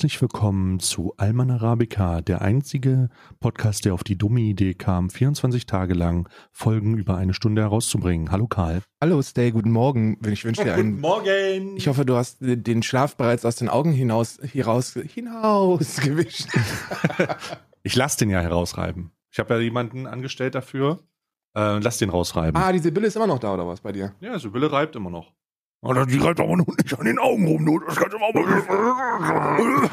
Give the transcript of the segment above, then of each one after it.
Herzlich willkommen zu Alman Arabica, der einzige Podcast, der auf die dumme Idee kam, 24 Tage lang Folgen über eine Stunde herauszubringen. Hallo Karl. Hallo Stay, guten Morgen. Ich wünsche dir einen. Guten Morgen. Ich hoffe, du hast den Schlaf bereits aus den Augen hinaus, hinaus, hinaus gewischt. ich lass den ja herausreiben. Ich habe ja jemanden angestellt dafür. Äh, lass den rausreiben. Ah, die Sibylle ist immer noch da, oder was bei dir? Ja, Sibylle reibt immer noch. Oder die reibt aber noch nicht an den Augen rum, du. Das kannst du auch mal.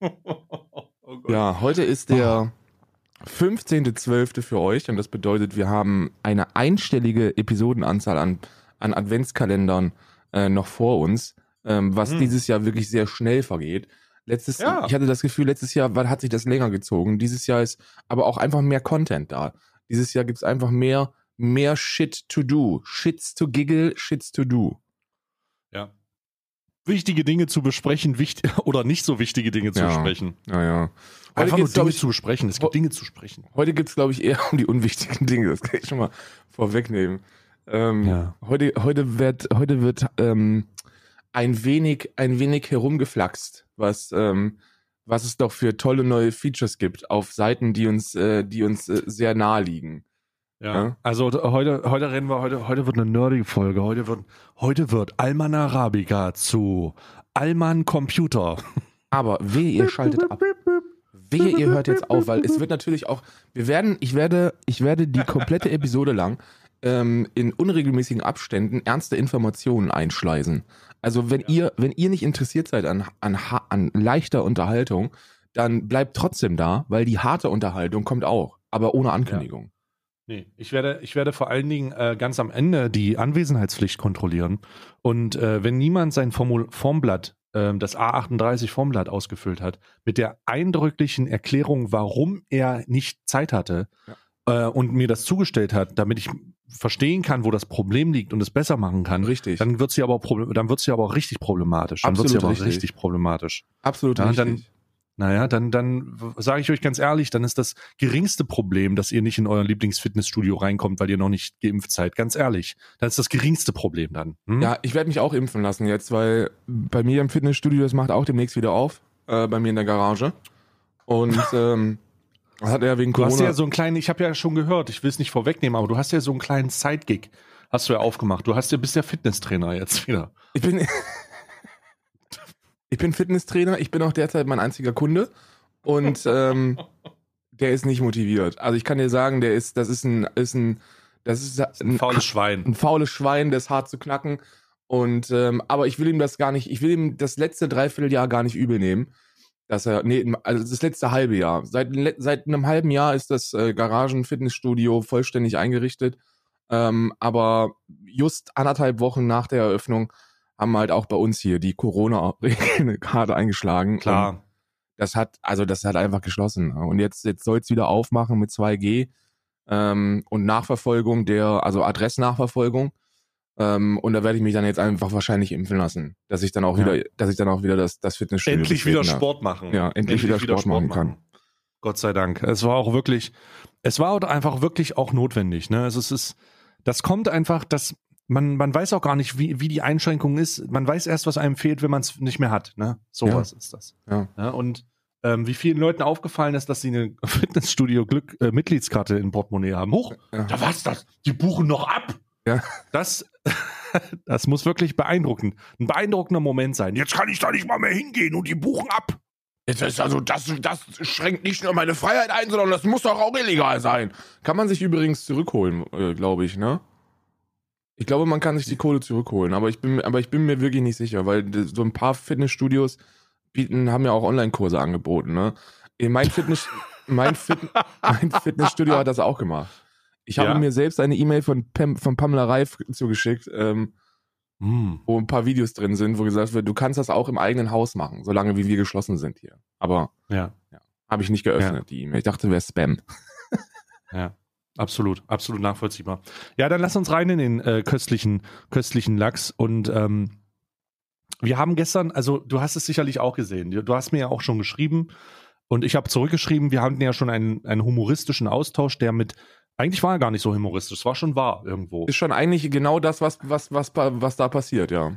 oh ja, heute ist der 15.12. für euch und das bedeutet, wir haben eine einstellige Episodenanzahl an, an Adventskalendern äh, noch vor uns, ähm, was hm. dieses Jahr wirklich sehr schnell vergeht. Letztes, ja. ich hatte das Gefühl, letztes Jahr war, hat sich das länger gezogen. Dieses Jahr ist aber auch einfach mehr Content da. Dieses Jahr gibt es einfach mehr mehr Shit to do. Shits to giggle, Shits to do. Ja. Wichtige Dinge zu besprechen, wichtig oder nicht so wichtige Dinge zu ja. besprechen. Ja, ja. Heute Einfach nur Dinge ich, zu besprechen. Es gibt Dinge zu sprechen. Heute gibt es, glaube ich, eher um die unwichtigen Dinge. Das kann ich schon mal vorwegnehmen. Ähm, ja. Heute, heute wird, heute wird ähm, ein wenig, ein wenig herumgeflaxt, was, ähm, was es doch für tolle neue Features gibt auf Seiten, die uns, äh, die uns äh, sehr nahe liegen. Ja. ja. Also heute, heute reden wir, heute, heute wird eine nerdige Folge. Heute wird, heute wird Alman Arabica zu Alman Computer. Aber wehe, ihr schaltet ab. Wehe, ihr hört jetzt auf, weil es wird natürlich auch, wir werden, ich werde, ich werde die komplette Episode lang ähm, in unregelmäßigen Abständen ernste Informationen einschleisen. Also wenn ja. ihr, wenn ihr nicht interessiert seid an, an, an leichter Unterhaltung, dann bleibt trotzdem da, weil die harte Unterhaltung kommt auch, aber ohne Ankündigung. Nee, ich werde, ich werde vor allen Dingen äh, ganz am Ende die Anwesenheitspflicht kontrollieren. Und äh, wenn niemand sein Formul Formblatt, äh, das A38 Formblatt ausgefüllt hat, mit der eindrücklichen Erklärung, warum er nicht Zeit hatte ja. äh, und mir das zugestellt hat, damit ich verstehen kann, wo das Problem liegt und es besser machen kann, richtig. dann wird sie aber dann wird sie aber auch richtig problematisch. Dann Absolut wird sie aber richtig. richtig problematisch. Absolut ja, richtig. Dann, naja, dann, dann sage ich euch ganz ehrlich, dann ist das geringste Problem, dass ihr nicht in euer Lieblingsfitnessstudio reinkommt, weil ihr noch nicht geimpft seid. Ganz ehrlich, das ist das geringste Problem dann. Hm? Ja, ich werde mich auch impfen lassen jetzt, weil bei mir im Fitnessstudio, das macht auch demnächst wieder auf, äh, bei mir in der Garage. Und ähm, das hat er wegen Corona. Du hast ja so einen kleinen, ich habe ja schon gehört, ich will es nicht vorwegnehmen, aber du hast ja so einen kleinen Sidegig, hast du ja aufgemacht. Du hast ja bist ja Fitnesstrainer jetzt wieder. Ich bin Ich bin Fitnesstrainer, ich bin auch derzeit mein einziger Kunde und ähm, der ist nicht motiviert. Also ich kann dir sagen, der ist, das ist ein, ist ein, das ist ein, ein faules Schwein. Ein faules Schwein, der ist hart zu knacken. Und ähm, aber ich will ihm das gar nicht, ich will ihm das letzte Dreivierteljahr gar nicht übel nehmen. Dass er, nee, also das letzte halbe Jahr. Seit, seit einem halben Jahr ist das äh, Garagen-Fitnessstudio vollständig eingerichtet. Ähm, aber just anderthalb Wochen nach der Eröffnung haben halt auch bei uns hier die Corona-Regeln gerade eingeschlagen. Klar. das hat, also das hat einfach geschlossen. Und jetzt, jetzt soll es wieder aufmachen mit 2G ähm, und Nachverfolgung der, also Adressnachverfolgung. Ähm, und da werde ich mich dann jetzt einfach wahrscheinlich impfen lassen, dass ich dann auch ja. wieder, dass ich dann auch wieder das, das Fitnessstudio endlich wieder Sport machen. Ja, endlich, endlich wieder, Sport, Sport machen kann. Gott sei Dank. Es war auch wirklich, es war einfach wirklich auch notwendig. Ne? Also es ist, das kommt einfach, das man, man weiß auch gar nicht, wie, wie die Einschränkung ist. Man weiß erst, was einem fehlt, wenn man es nicht mehr hat. Ne? Sowas ja. ist das. Ja. ja und ähm, wie vielen Leuten aufgefallen ist, dass sie eine Fitnessstudio Glück äh, Mitgliedskarte in Portemonnaie haben. Hoch, ja. da was das? Die buchen noch ab. Ja. Das, das muss wirklich beeindruckend, ein beeindruckender Moment sein. Jetzt kann ich da nicht mal mehr hingehen und die buchen ab. Jetzt ist also das, das schränkt nicht nur meine Freiheit ein, sondern das muss doch auch illegal sein. Kann man sich übrigens zurückholen, äh, glaube ich, ne? Ich glaube, man kann sich die Kohle zurückholen, aber ich bin, aber ich bin mir wirklich nicht sicher, weil so ein paar Fitnessstudios bieten, haben ja auch Online-Kurse angeboten, ne? Mein Fitness, mein, Fit, mein Fitnessstudio hat das auch gemacht. Ich habe ja. mir selbst eine E-Mail von, Pam, von Pamela Reif zugeschickt, ähm, mm. wo ein paar Videos drin sind, wo gesagt wird, du kannst das auch im eigenen Haus machen, solange wie wir geschlossen sind hier. Aber ja, ja habe ich nicht geöffnet, ja. die E-Mail. Ich dachte, wäre Spam. ja. Absolut, absolut nachvollziehbar. Ja, dann lass uns rein in den äh, köstlichen, köstlichen Lachs. Und ähm, wir haben gestern, also du hast es sicherlich auch gesehen, du hast mir ja auch schon geschrieben und ich habe zurückgeschrieben, wir hatten ja schon einen, einen humoristischen Austausch, der mit, eigentlich war er gar nicht so humoristisch, es war schon wahr irgendwo. Ist schon eigentlich genau das, was, was, was, was da passiert, ja.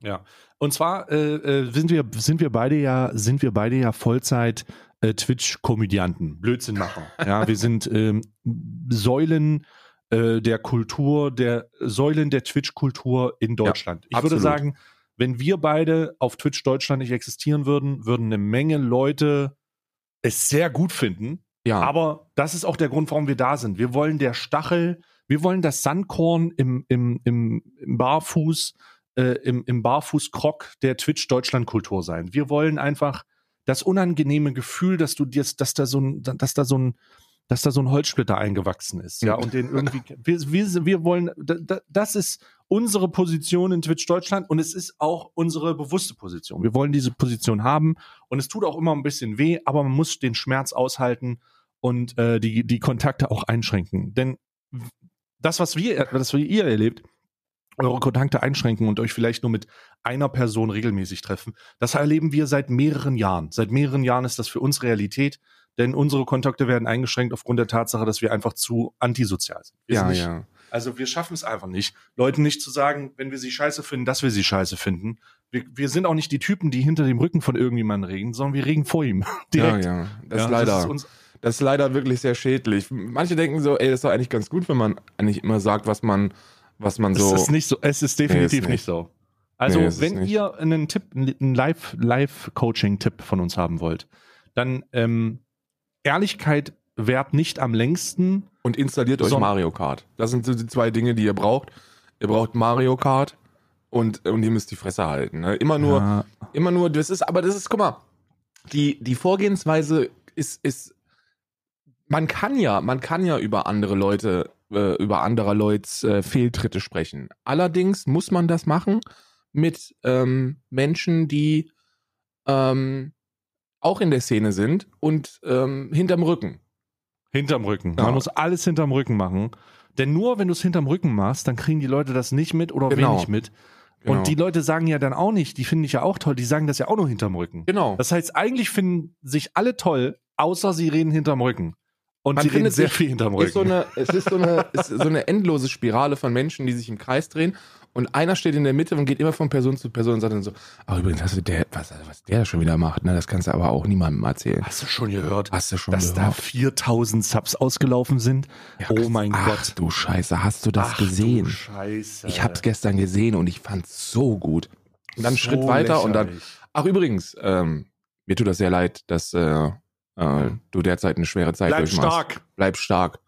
Ja. Und zwar äh, äh, sind wir sind wir beide ja sind wir beide ja Vollzeit äh, Twitch-Komödianten, Blödsinnmacher. ja, wir sind ähm, Säulen äh, der Kultur, der Säulen der Twitch-Kultur in Deutschland. ich würde sagen, wenn wir beide auf Twitch Deutschland nicht existieren würden, würden eine Menge Leute es sehr gut finden. Ja, Aber das ist auch der Grund, warum wir da sind. Wir wollen der Stachel, wir wollen das Sandkorn im, im, im, im Barfuß, äh, im, im Barfußkrock der Twitch-Deutschland-Kultur sein. Wir wollen einfach das unangenehme Gefühl, dass du dir, dass da so ein, dass da so ein, dass da so ein Holzsplitter eingewachsen ist, ja, und den irgendwie, wir, wir, wir wollen, da, da, das ist unsere Position in Twitch Deutschland und es ist auch unsere bewusste Position. Wir wollen diese Position haben und es tut auch immer ein bisschen weh, aber man muss den Schmerz aushalten und äh, die, die Kontakte auch einschränken. Denn das, was wir, das, was ihr erlebt, eure Kontakte einschränken und euch vielleicht nur mit einer Person regelmäßig treffen, das erleben wir seit mehreren Jahren. Seit mehreren Jahren ist das für uns Realität, denn unsere Kontakte werden eingeschränkt aufgrund der Tatsache, dass wir einfach zu antisozial sind. Wir ja, sind nicht, ja. Also wir schaffen es einfach nicht, Leuten nicht zu sagen, wenn wir sie scheiße finden, dass wir sie scheiße finden. Wir, wir sind auch nicht die Typen, die hinter dem Rücken von irgendjemandem reden, sondern wir reden vor ihm. Direkt. Ja, ja. Das Ja, ist leider. ist uns, Das ist leider wirklich sehr schädlich. Manche denken so, ey, das ist doch eigentlich ganz gut, wenn man eigentlich immer sagt, was man, was man so. Es ist nicht so, es ist definitiv Nee, ist nicht. nicht. so. Also, Nee, wenn ihr einen Tipp, einen Live, Live-Coaching-Tipp von uns haben wollt, dann ähm, Ehrlichkeit währt nicht am längsten. und installiert euch Mario Kart. Das sind so die zwei Dinge, die ihr braucht. Ihr braucht Mario Kart und, und ihr müsst die Fresse halten. Ne? Immer nur, Ja, immer nur, das ist, aber das ist, guck mal, die, die Vorgehensweise ist, ist, man kann ja, man kann ja über andere Leute, äh, über anderer Leuts äh, Fehltritte sprechen. Allerdings muss man das machen mit ähm, Menschen, die ähm, auch in der Szene sind und ähm, hinterm Rücken. hinterm Rücken. Ja. Man muss alles hinterm Rücken machen. Denn nur wenn du es hinterm Rücken machst, dann kriegen die Leute das nicht mit oder Genau. wenig mit. Genau. Und die Leute sagen ja dann auch nicht, die finde ich ja auch toll, die sagen das ja auch nur hinterm Rücken. Genau. Das heißt, eigentlich finden sich alle toll, außer sie reden hinterm Rücken. Und Man sie reden sehr viel hinterm Rücken. ist so eine, es ist so eine, es ist so eine endlose Spirale von Menschen, die sich im Kreis drehen. Und einer steht in der Mitte und geht immer von Person zu Person und sagt dann so, ach übrigens, hast du der, was, was der schon wieder macht, ne, das kannst du aber auch niemandem erzählen. Hast du schon gehört, Hast du schon dass da gehört? 4000 Subs ausgelaufen sind? oh mein ach, Gott. du Scheiße, hast du das Ach, gesehen? Du Scheiße. Ich hab's gestern gesehen und ich fand's so gut. Und dann So Schritt weiter und dann, lächerlich. ach übrigens, ähm, mir tut das sehr leid, dass äh, äh, du derzeit eine schwere Zeit Bleib durchmachst. stark. Bleib stark.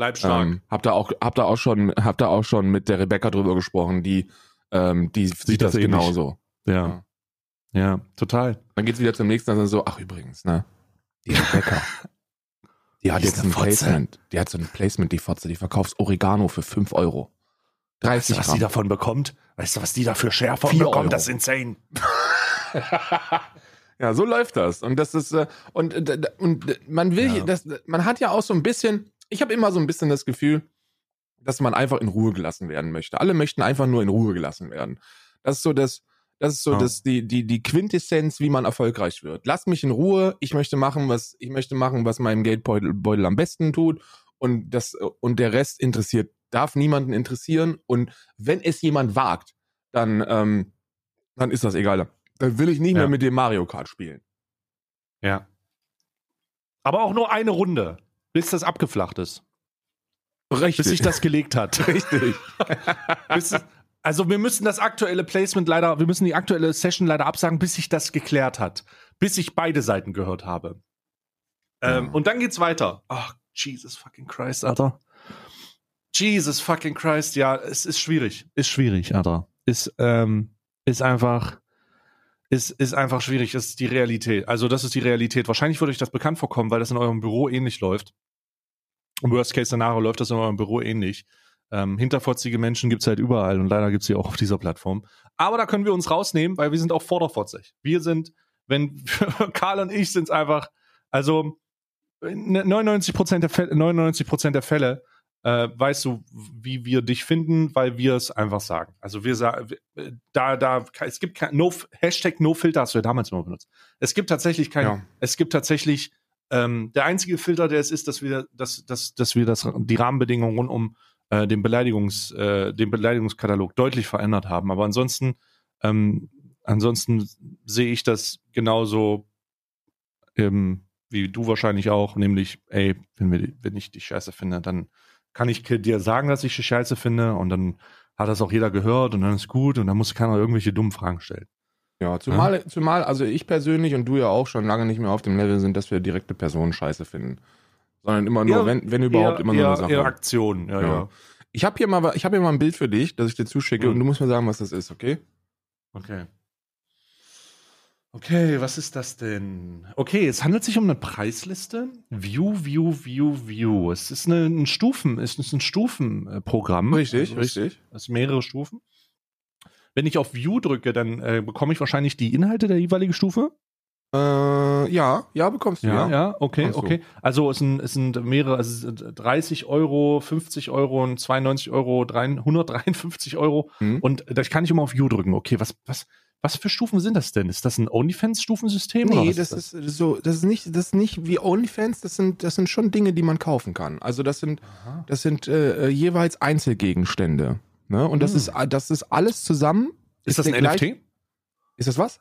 Bleib stark. Ähm, hab da auch, hab da auch schon, hab da auch schon mit der Rebecca drüber gesprochen, die, ähm, die sieht, das das, ähnlich. genauso. ja. ja. total. Dann geht's wieder zum nächsten, dann so, ach übrigens, ne, die Rebecca, die hat jetzt eine ein Fotze. Placement, die hat so ein Placement, die Fotze, die verkauft Oregano für 5 Euro. Weißt 30 du, was Gramm. die davon bekommt? Weißt du, was die da für Schärfe Vier bekommt? Euro. Das ist insane. ja, so läuft das. Und das ist, äh, und, äh, und man will, Ja. das, man hat ja auch so ein bisschen, ich habe immer so ein bisschen das Gefühl, dass man einfach in Ruhe gelassen werden möchte. Alle möchten einfach nur in Ruhe gelassen werden. Das ist so das, das ist so Ja. das, die, die, die Quintessenz, wie man erfolgreich wird. Lass mich in Ruhe, ich möchte machen, was, ich möchte machen, was meinem Geldbeutel Beutel am besten tut. Und das, und der Rest interessiert, darf niemanden interessieren. Und wenn es jemand wagt, dann, ähm, dann ist das egal. Dann will ich nicht Ja. mehr mit dem Mario Kart spielen. Ja. Aber auch nur eine Runde, bis das abgeflacht ist. Richtig. Bis sich das gelegt hat. Richtig. bis, also wir müssen das aktuelle Placement leider, wir müssen die aktuelle Session leider absagen, bis sich das geklärt hat. Bis ich beide Seiten gehört habe. Ähm, Ja. Und dann geht's weiter. Ach, Jesus fucking Christ, Alter. Jesus fucking Christ, ja, es ist schwierig. Ist schwierig, Alter. Ist, ähm, ist einfach, ist, ist einfach schwierig. Ist die Realität. Also, das ist die Realität. Wahrscheinlich würde euch das bekannt vorkommen, weil das in eurem Büro ähnlich läuft. Im Worst-Case-Szenario läuft das in eurem Büro ähnlich. Ähm, hinterfotzige Menschen gibt's halt überall und leider gibt's sie auch auf dieser Plattform. Aber da können wir uns rausnehmen, weil wir sind auch vorderfotzig. Wir sind, wenn Karl und ich sind's einfach, also 99 Prozent der Fälle, 99 Prozent der Fälle äh, weißt du, wie wir dich finden, weil wir es einfach sagen. Also wir sagen, da, da, es gibt kein no, Hashtag No Filter hast du ja damals immer benutzt. Es gibt tatsächlich kein, Ja. es gibt tatsächlich ähm, der einzige Filter, der es ist, dass wir, dass, dass, dass wir das, die Rahmenbedingungen rund um äh, den Beleidigungs, äh, den Beleidigungskatalog deutlich verändert haben. Aber ansonsten Ähm, ansonsten sehe ich das genauso ähm, wie du wahrscheinlich auch, nämlich, ey, wenn, wir, wenn ich die scheiße finde, dann kann ich dir sagen, dass ich die scheiße finde und dann hat das auch jeder gehört und dann ist gut und dann muss keiner irgendwelche dummen Fragen stellen. Ja, zumal, ja? zumal, also ich persönlich und du ja auch schon lange nicht mehr auf dem Level sind, dass wir direkte Personen scheiße finden. Sondern immer nur, ja, wenn, wenn überhaupt, eher, immer nur eher, eine Sache. Eher Aktionen, ja, ja. ja. Ich habe hier, mal, hab hier mal ein Bild für dich, das ich dir zuschicke mhm. und du musst mir sagen, was das ist, okay? Okay. Okay, was ist das denn? Okay, es handelt sich um eine Preisliste. View, View, View, View. Es ist eine, ein Stufen, es ist ein Stufenprogramm. Richtig, also richtig. Es sind mehrere Stufen. Wenn ich auf View drücke, dann äh, bekomme ich wahrscheinlich die Inhalte der jeweiligen Stufe. Äh, ja, ja, bekommst du. Ja, ja, ja okay, okay. Also es sind, es sind mehrere, also 30 Euro, 50 Euro, 92 Euro, 153 Euro. Mhm. Und da kann ich immer auf View drücken. Okay, was, was, was für Stufen sind das denn? Ist das ein OnlyFans-Stufensystem? Nee, das ist, das? ist, so, das ist nicht, das ist nicht wie OnlyFans, das sind, das sind schon Dinge, die man kaufen kann. Also das sind, das sind äh, jeweils Einzelgegenstände. Ne? Und das hm. ist, das ist alles zusammen. Ist, ist das ein NFT? Gleich, ist das was?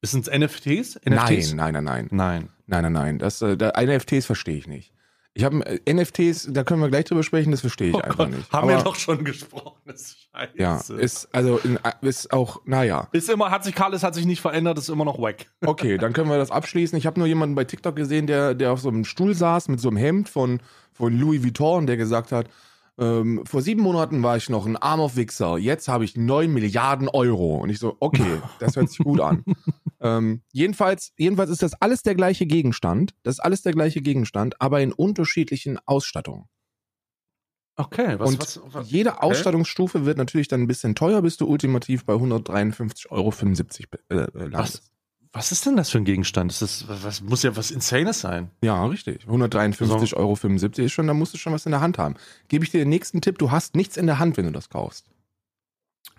Ist es NFTs? NFTs? Nein, nein, nein, nein. Nein. Nein, nein, nein. Das, äh, da, NFTs verstehe ich nicht. Ich habe äh, NFTs, da können wir gleich drüber sprechen, das verstehe ich oh einfach Gott, nicht. Haben Aber, wir doch schon gesprochen. Das ist scheiße. Ja, ist also in, ist auch, naja. Ist immer, hat sich Carlos hat sich nicht verändert, ist immer noch wack. Okay, dann können wir das abschließen. Ich habe nur jemanden bei TikTok gesehen, der, der auf so einem Stuhl saß mit so einem Hemd von, von Louis Vuitton, der gesagt hat, ähm, vor sieben Monaten war ich noch ein armer Wichser, jetzt habe ich neun Milliarden Euro. Und ich so, okay, das hört sich gut an. ähm, jedenfalls, jedenfalls ist das alles der gleiche Gegenstand. Das ist alles der gleiche Gegenstand, aber in unterschiedlichen Ausstattungen. Okay, was, und was, was, jede okay. Ausstattungsstufe wird natürlich dann ein bisschen teuer, bis du ultimativ bei 153,75 Euro äh, landest. Was ist denn das für ein Gegenstand? Ist das, was, muss ja was Insanes sein. Ja, richtig. 153,75 so. Euro ist schon, da musst du schon was in der Hand haben. Gebe ich dir den nächsten Tipp, du hast nichts in der Hand, wenn du das kaufst.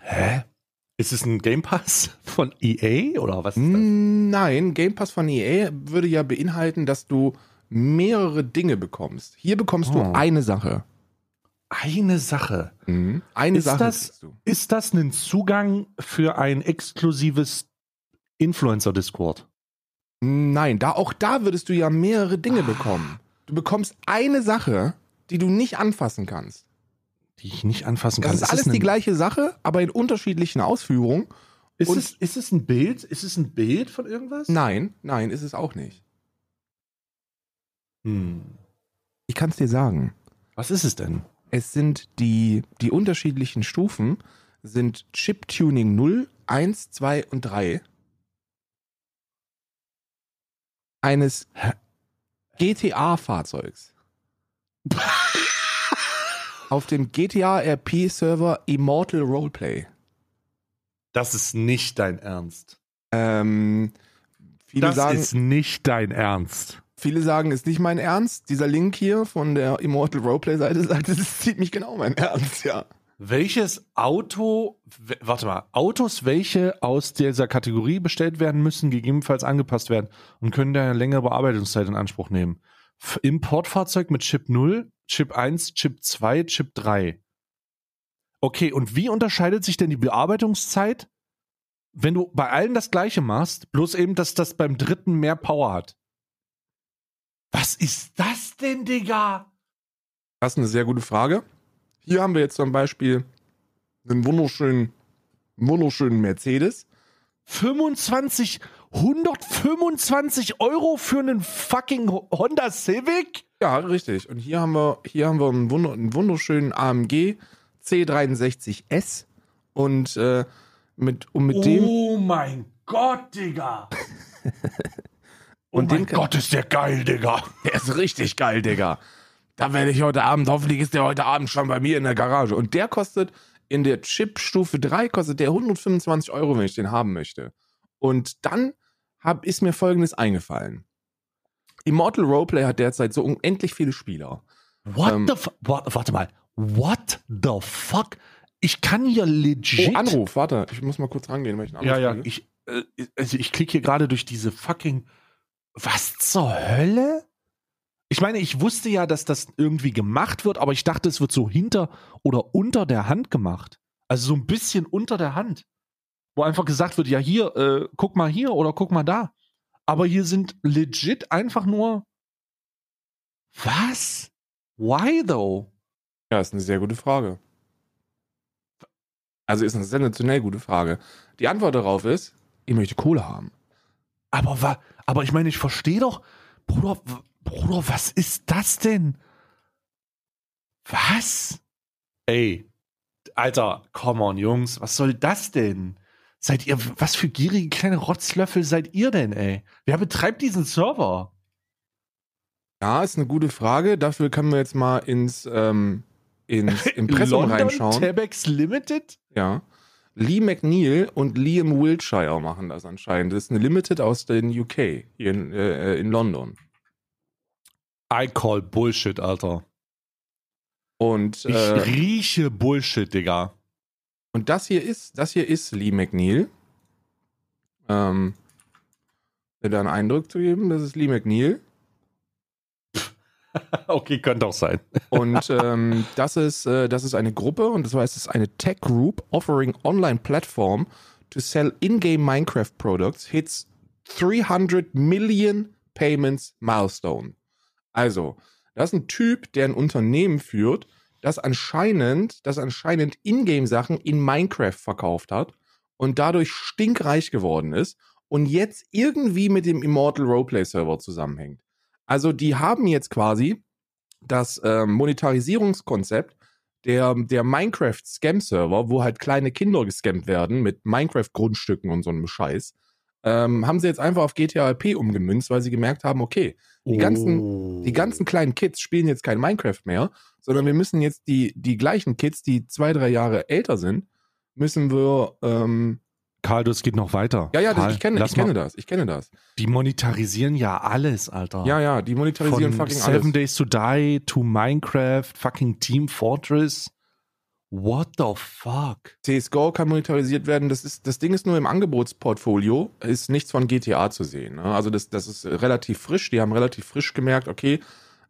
Hä? Ist es ein Game Pass von EA oder was ist das? Nein, Game Pass von EA würde ja beinhalten, dass du mehrere Dinge bekommst. Hier bekommst oh. du eine Sache. Eine Sache. Mhm. Eine ist Sache. Das, ist das ein Zugang für ein exklusives Influencer-Discord. Nein, da auch da würdest du ja mehrere Dinge ah. bekommen. Du bekommst eine Sache, die du nicht anfassen kannst. Die ich nicht anfassen kann. Das ist, ist alles die gleiche Sache, aber in unterschiedlichen Ausführungen. Ist, es, ist es ein Bild? Ist es ein Bild von irgendwas? Nein, nein, ist es auch nicht. Hm. Ich kann es dir sagen. Was ist es denn? Es sind die, die unterschiedlichen Stufen sind Chip Tuning 0, 1, 2 und 3. eines GTA-Fahrzeugs. Auf dem GTA RP-Server Immortal Roleplay. Das ist nicht dein Ernst. Ähm, viele das sagen, ist nicht dein Ernst. Viele sagen, ist nicht mein Ernst. Dieser Link hier von der Immortal Roleplay-Seite sagt, das ist ziemlich genau mein Ernst, ja. Welches Auto, warte mal, Autos, welche aus dieser Kategorie bestellt werden müssen, gegebenenfalls angepasst werden und können da eine längere Bearbeitungszeit in Anspruch nehmen? Importfahrzeug mit Chip 0, Chip 1, Chip 2, Chip 3. Okay, und wie unterscheidet sich denn die Bearbeitungszeit, wenn du bei allen das gleiche machst, bloß eben, dass das beim dritten mehr Power hat? Was ist das denn, Digga? Das ist eine sehr gute Frage. Hier haben wir jetzt zum Beispiel einen wunderschönen, wunderschönen Mercedes. 25, 125 Euro für einen fucking Honda Civic? Ja, richtig. Und hier haben wir, hier haben wir einen, wunder, einen wunderschönen AMG C63S und äh, mit, und mit oh dem. Oh mein Gott, Digga! oh und mein Gott, ist der geil, Digga! Der ist richtig geil, Digga. Da werde ich heute Abend, hoffentlich ist der heute Abend schon bei mir in der Garage. Und der kostet in der Chip-Stufe 3 kostet der 125 Euro, wenn ich den haben möchte. Und dann hab, ist mir folgendes eingefallen. Immortal Roleplay hat derzeit so unendlich viele Spieler. What ähm, the fuck? Warte mal. What the fuck? Ich kann hier legit. Oh, Anruf, warte. Ich muss mal kurz rangehen, weil ich einen Anruf Ja, ja. Ich, äh, also ich klicke hier gerade durch diese fucking. Was zur Hölle? Ich meine, ich wusste ja, dass das irgendwie gemacht wird, aber ich dachte, es wird so hinter oder unter der Hand gemacht. Also so ein bisschen unter der Hand. Wo einfach gesagt wird, ja hier, äh, guck mal hier oder guck mal da. Aber hier sind legit einfach nur was? Why though? Ja, ist eine sehr gute Frage. Also ist eine sensationell gute Frage. Die Antwort darauf ist, ich möchte Kohle haben. Aber, wa aber ich meine, ich verstehe doch, Bruder, Bruder, was ist das denn? Was? Ey, Alter, come on, Jungs, was soll das denn? Seid ihr, was für gierige kleine Rotzlöffel seid ihr denn, ey? Wer betreibt diesen Server? Ja, ist eine gute Frage. Dafür können wir jetzt mal ins, ähm, ins Impressum London reinschauen. Tabex Limited? Ja. Lee McNeil und Liam Wiltshire machen das anscheinend. Das ist eine Limited aus den UK, hier in, äh, in London. I call Bullshit, Alter. Und, Ich äh, rieche Bullshit, Digga. Und das hier ist, das hier ist Lee McNeil. Ähm, da einen Eindruck zu geben, das ist Lee McNeil. okay, könnte auch sein. Und ähm, das, ist, äh, das ist eine Gruppe und das heißt, es ist eine Tech Group offering online platform to sell in-game Minecraft products hits 300 million payments milestone. Also, das ist ein Typ, der ein Unternehmen führt, das anscheinend, das anscheinend Ingame-Sachen in Minecraft verkauft hat und dadurch stinkreich geworden ist und jetzt irgendwie mit dem Immortal Roleplay Server zusammenhängt. Also die haben jetzt quasi das ähm, Monetarisierungskonzept der, der Minecraft-Scam-Server, wo halt kleine Kinder gescampt werden mit Minecraft-Grundstücken und so einem Scheiß, ähm, haben sie jetzt einfach auf GTA RP umgemünzt, weil sie gemerkt haben, okay, die ganzen, Oh. die ganzen kleinen Kids spielen jetzt kein Minecraft mehr, sondern wir müssen jetzt die, die gleichen Kids, die zwei, drei Jahre älter sind, müssen wir, ähm, Karl, das geht noch weiter. ja, ja, das, Karl, ich kenne, ich kenne das, ich kenne das. Die monetarisieren ja alles, Alter. Ja, ja, die monetarisieren Von fucking Seven alles. Days to Die to Minecraft, fucking Team Fortress. What the fuck? CSGO kann monetarisiert werden. Das, ist, das Ding ist nur im Angebotsportfolio, ist nichts von GTA zu sehen. Ne? Also das, das ist relativ frisch. Die haben relativ frisch gemerkt, okay,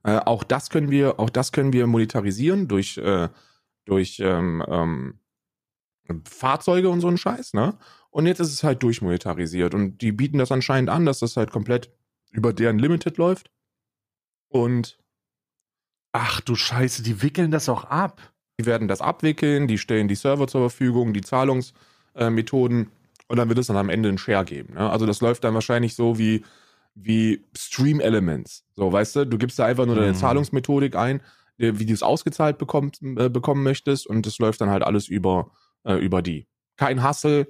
äh, auch das können wir, auch das können wir monetarisieren durch, äh, durch ähm, ähm, Fahrzeuge und so einen Scheiß, ne? Und jetzt ist es halt durchmonetarisiert. Und die bieten das anscheinend an, dass das halt komplett über deren Limited läuft. Und Ach du Scheiße, die wickeln das auch ab. Die werden das abwickeln, die stellen die Server zur Verfügung, die Zahlungsmethoden und dann wird es dann am Ende einen Share geben. Ne? Also das läuft dann wahrscheinlich so wie, wie Stream Elements. So, weißt du, du gibst da einfach nur deine Mhm. Zahlungsmethodik ein, äh, wie du es ausgezahlt bekommst, äh, bekommen möchtest und das läuft dann halt alles über, äh, über die. Kein Hassel,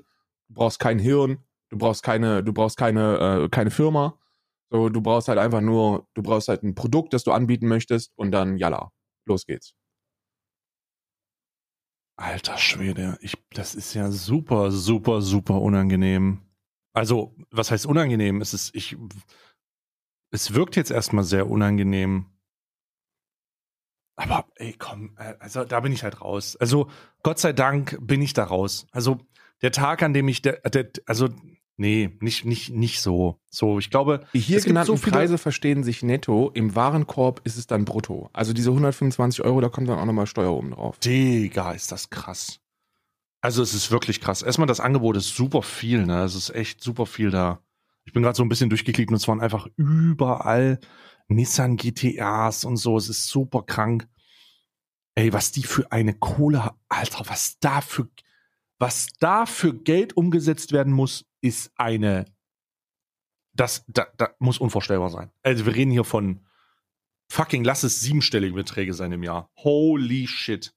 du brauchst kein Hirn, du brauchst keine, du brauchst keine, äh, keine Firma. So, du brauchst halt einfach nur, du brauchst halt ein Produkt, das du anbieten möchtest und dann jalla, los geht's. Alter Schwede, ich, das ist ja super, super, super unangenehm. Also, was heißt unangenehm? Es ist, ich, es wirkt jetzt erstmal sehr unangenehm. Aber, ey, komm, äh, also da bin ich halt raus. Also, Gott sei Dank bin ich da raus. Also, der Tag, an dem ich, der, der, also, nee, nicht, nicht, nicht so. So, ich glaube, Die hier genannten so Preise verstehen sich netto, im Warenkorb ist es dann brutto. Also diese 125 Euro, da kommt dann auch nochmal Steuer oben drauf. Digga, ist das krass. Also es ist wirklich krass. Erstmal das Angebot ist super viel, ne? Es ist echt super viel da. Ich bin gerade so ein bisschen durchgeklickt und es waren einfach überall Nissan GTAs und so. Es ist super krank. Ey, was die für eine Kohle, Alter, was da für, was da für Geld umgesetzt werden muss, ist eine, das, da, da muss unvorstellbar sein. Also wir reden hier von fucking, lass es siebenstellige Beträge sein im Jahr. Holy shit.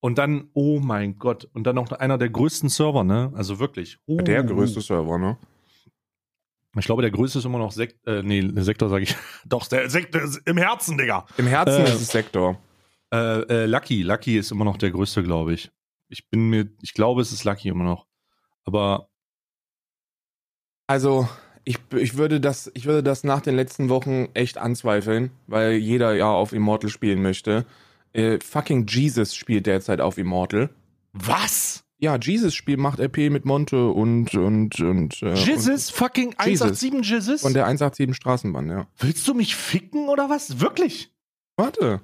Und dann, oh mein Gott, und dann noch einer der größten Server, ne? Also wirklich. Uh. Der größte Server, ne? Ich glaube, der größte ist immer noch Sekt, äh, nee, Sektor sage ich. Doch, der Sektor ist im Herzen, Digga. Im Herzen Äh, ist es Sektor. Äh, äh, Lucky, Lucky ist immer noch der größte, glaube ich. Ich bin mir, ich glaube, es ist Lucky immer noch. Aber Also, ich, ich, würde das, ich würde das nach den letzten Wochen echt anzweifeln, weil jeder ja auf Immortal spielen möchte. Äh, fucking Jesus spielt derzeit auf Immortal. was? Ja, Jesus spielt, macht RP mit Monte und und und äh, Jesus? Fucking Jesus. 187 Jesus? und von der 187 Straßenbahn, ja. Willst du mich ficken oder was? Wirklich? Warte.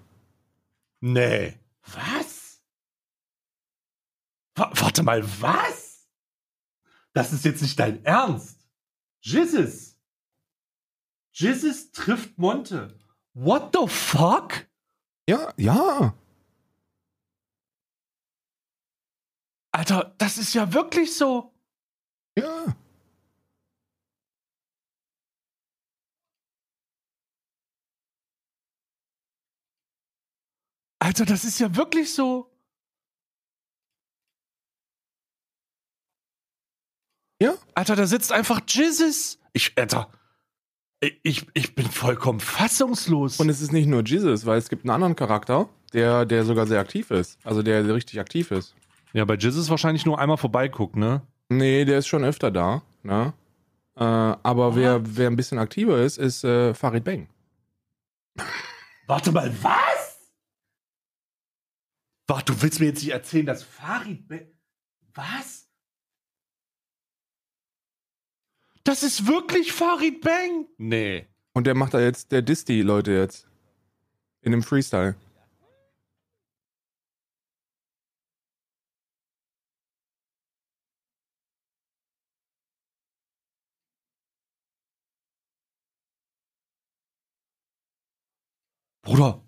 Nee. Was? Wa warte mal, was? Das ist jetzt nicht dein Ernst. Jesus. Jesus trifft Monte. What the fuck? Ja, ja. Alter, das ist ja wirklich so. Ja. Alter, das ist ja wirklich so. Ja. Alter, da sitzt einfach Jesus. Ich, Alter. Ich, ich bin vollkommen fassungslos. Und es ist nicht nur Jesus, weil es gibt einen anderen Charakter, der, der sogar sehr aktiv ist. Also der, der richtig aktiv ist. ja, bei Jesus wahrscheinlich nur einmal vorbeiguckt, ne? Nee, der ist schon öfter da. Ne? Äh, aber wer, wer ein bisschen aktiver ist, ist äh, Farid Bang. Warte mal, was? Warte, du willst mir jetzt nicht erzählen, dass Farid Be Was? Das ist wirklich Farid Bang? Nee. Und der macht da jetzt, der disst die Leute jetzt. In dem Freestyle. Bruder.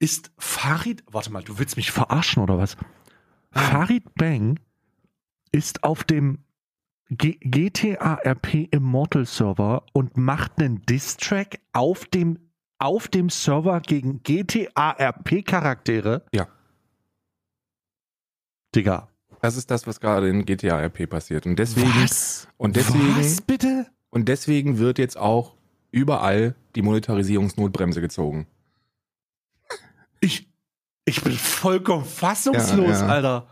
Ist Farid. Warte mal, du willst mich verarschen oder was? Farid Bang ist auf dem G GTA RP Immortal Server und macht einen Diss-Track auf dem, auf dem Server gegen GTA RP Charaktere. Ja. Digga. Das ist das, was gerade in GTA RP passiert. Und deswegen, Was? und deswegen, Was bitte? und deswegen wird jetzt auch überall die Monetarisierungsnotbremse gezogen. Ich, ich bin vollkommen fassungslos, Ja, ja. Alter.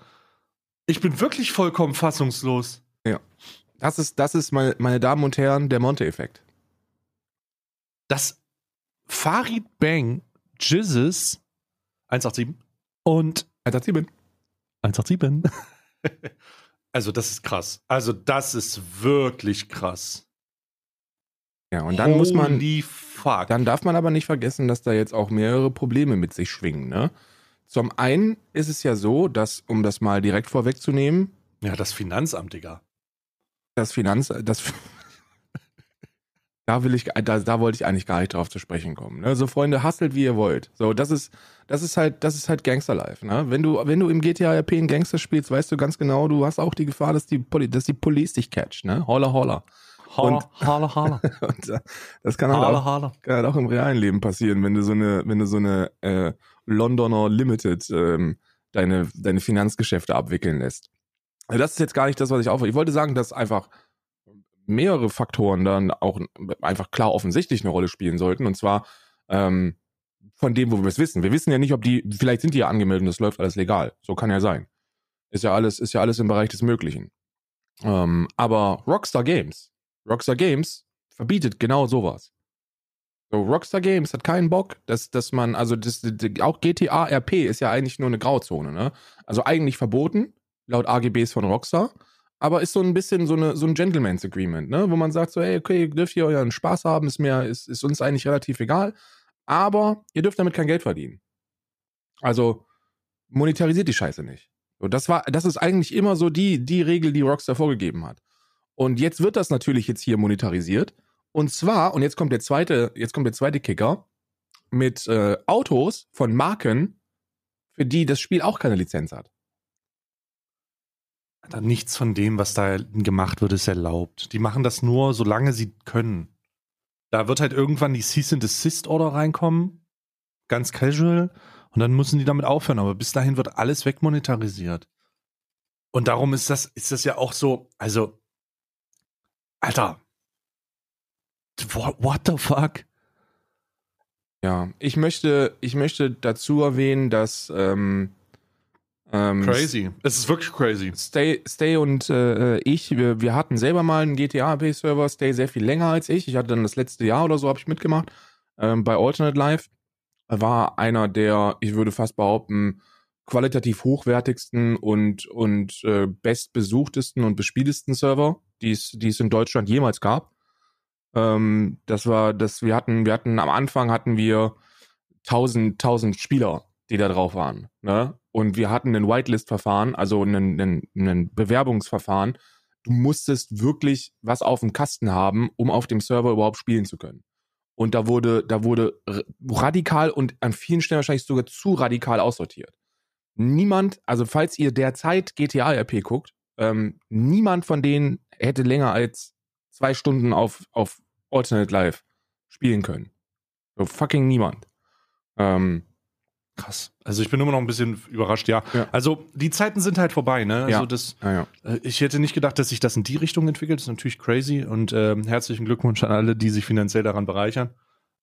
Ich bin wirklich vollkommen fassungslos. Das ist, das ist, meine, meine Damen und Herren, der Monte-Effekt. dass Farid Bang, Jizzes 187 und 187. 187. also das ist krass. Also das ist wirklich krass. Ja, und dann muss man, Holy fuck. Dann darf man aber nicht vergessen, dass da jetzt auch mehrere Probleme mit sich schwingen. Ne? Zum einen ist es ja so, dass, um das mal direkt vorwegzunehmen, ja, das Finanzamt, Digga. Das Finanz, das, da will ich, da, da wollte ich eigentlich gar nicht drauf zu sprechen kommen. Ne? So Freunde, hustelt wie ihr wollt. So, das ist, das ist halt, das ist halt Gangster-Life. Ne? Wenn du, wenn du im GTA RP einen Gangster spielst, weißt du ganz genau, du hast auch die Gefahr, dass die, Poli dass die Police dich catcht. Ne? Holla, holla. Holla, holla, holla. Und, äh, das kann halt auch holla. kann halt auch im realen Leben passieren, wenn du so eine, wenn du so eine äh, Londoner Limited ähm, deine, deine Finanzgeschäfte abwickeln lässt. Das ist jetzt gar nicht das, was ich auf. Ich wollte sagen, dass einfach mehrere Faktoren dann auch einfach klar offensichtlich eine Rolle spielen sollten. Und zwar ähm, von dem, wo wir es wissen. Wir wissen ja nicht, ob die, vielleicht sind die ja angemeldet und das läuft alles legal. So kann ja sein. Ist ja alles, ist ja alles im Bereich des Möglichen. Ähm, aber Rockstar Games, Rockstar Games verbietet genau sowas. So, Rockstar Games hat keinen Bock, dass, dass man, also das, auch GTA RP ist ja eigentlich nur eine Grauzone, ne? Also eigentlich verboten, laut AGBs von Rockstar, aber ist so ein bisschen so, eine, so ein Gentleman's Agreement, ne? Wo man sagt so, hey, okay, ihr dürft hier euren Spaß haben, ist mir, ist, ist uns eigentlich relativ egal, aber ihr dürft damit kein Geld verdienen. Also monetarisiert die Scheiße nicht. So, das war, das ist eigentlich immer so die, die Regel, die Rockstar vorgegeben hat. Und jetzt wird das natürlich jetzt hier monetarisiert. Und zwar, und jetzt kommt der zweite, jetzt kommt der zweite Kicker, mit äh, Autos von Marken, für die das Spiel auch keine Lizenz hat. Alter, nichts von dem, was da gemacht wird, ist erlaubt. Die machen das nur, solange sie können. Da wird halt irgendwann die Cease and Desist Order reinkommen, ganz casual, und dann müssen die damit aufhören. Aber bis dahin wird alles wegmonetarisiert. Und darum ist das, ist das ja auch so, also, Alter, what, the fuck? Ja, ich möchte, ich möchte dazu erwähnen, dass ähm, ähm, Crazy. Es ist wirklich crazy. Stay, Stay und äh, ich, wir, wir hatten selber mal einen GTA-AP-Server, Stay sehr viel länger als ich. Ich hatte dann das letzte Jahr oder so, habe ich mitgemacht, ähm, bei Alternate Life. War einer der, ich würde fast behaupten, qualitativ hochwertigsten und, und äh, bestbesuchtesten und bespieltesten Server, die es die es in Deutschland jemals gab. Ähm, das war, das, wir hatten, wir hatten, am Anfang hatten wir 1000, 1000 Spieler, die da drauf waren, ne? Und wir hatten ein Whitelist-Verfahren, also ein, ein, ein Bewerbungsverfahren, du musstest wirklich was auf dem Kasten haben, um auf dem Server überhaupt spielen zu können. Und da wurde, da wurde radikal und an vielen Stellen wahrscheinlich sogar zu radikal aussortiert. Niemand, also falls ihr derzeit GTA-RP guckt, ähm, niemand von denen hätte länger als zwei Stunden auf, auf Alternate Live spielen können. So fucking niemand. Ähm, Krass. Also ich bin immer noch ein bisschen überrascht, ja. Ja. Also die Zeiten sind halt vorbei, ne? Also Ja. das, ja, äh, ich hätte nicht gedacht, dass sich das in die Richtung entwickelt. Das ist natürlich crazy und ähm, herzlichen Glückwunsch an alle, die sich finanziell daran bereichern.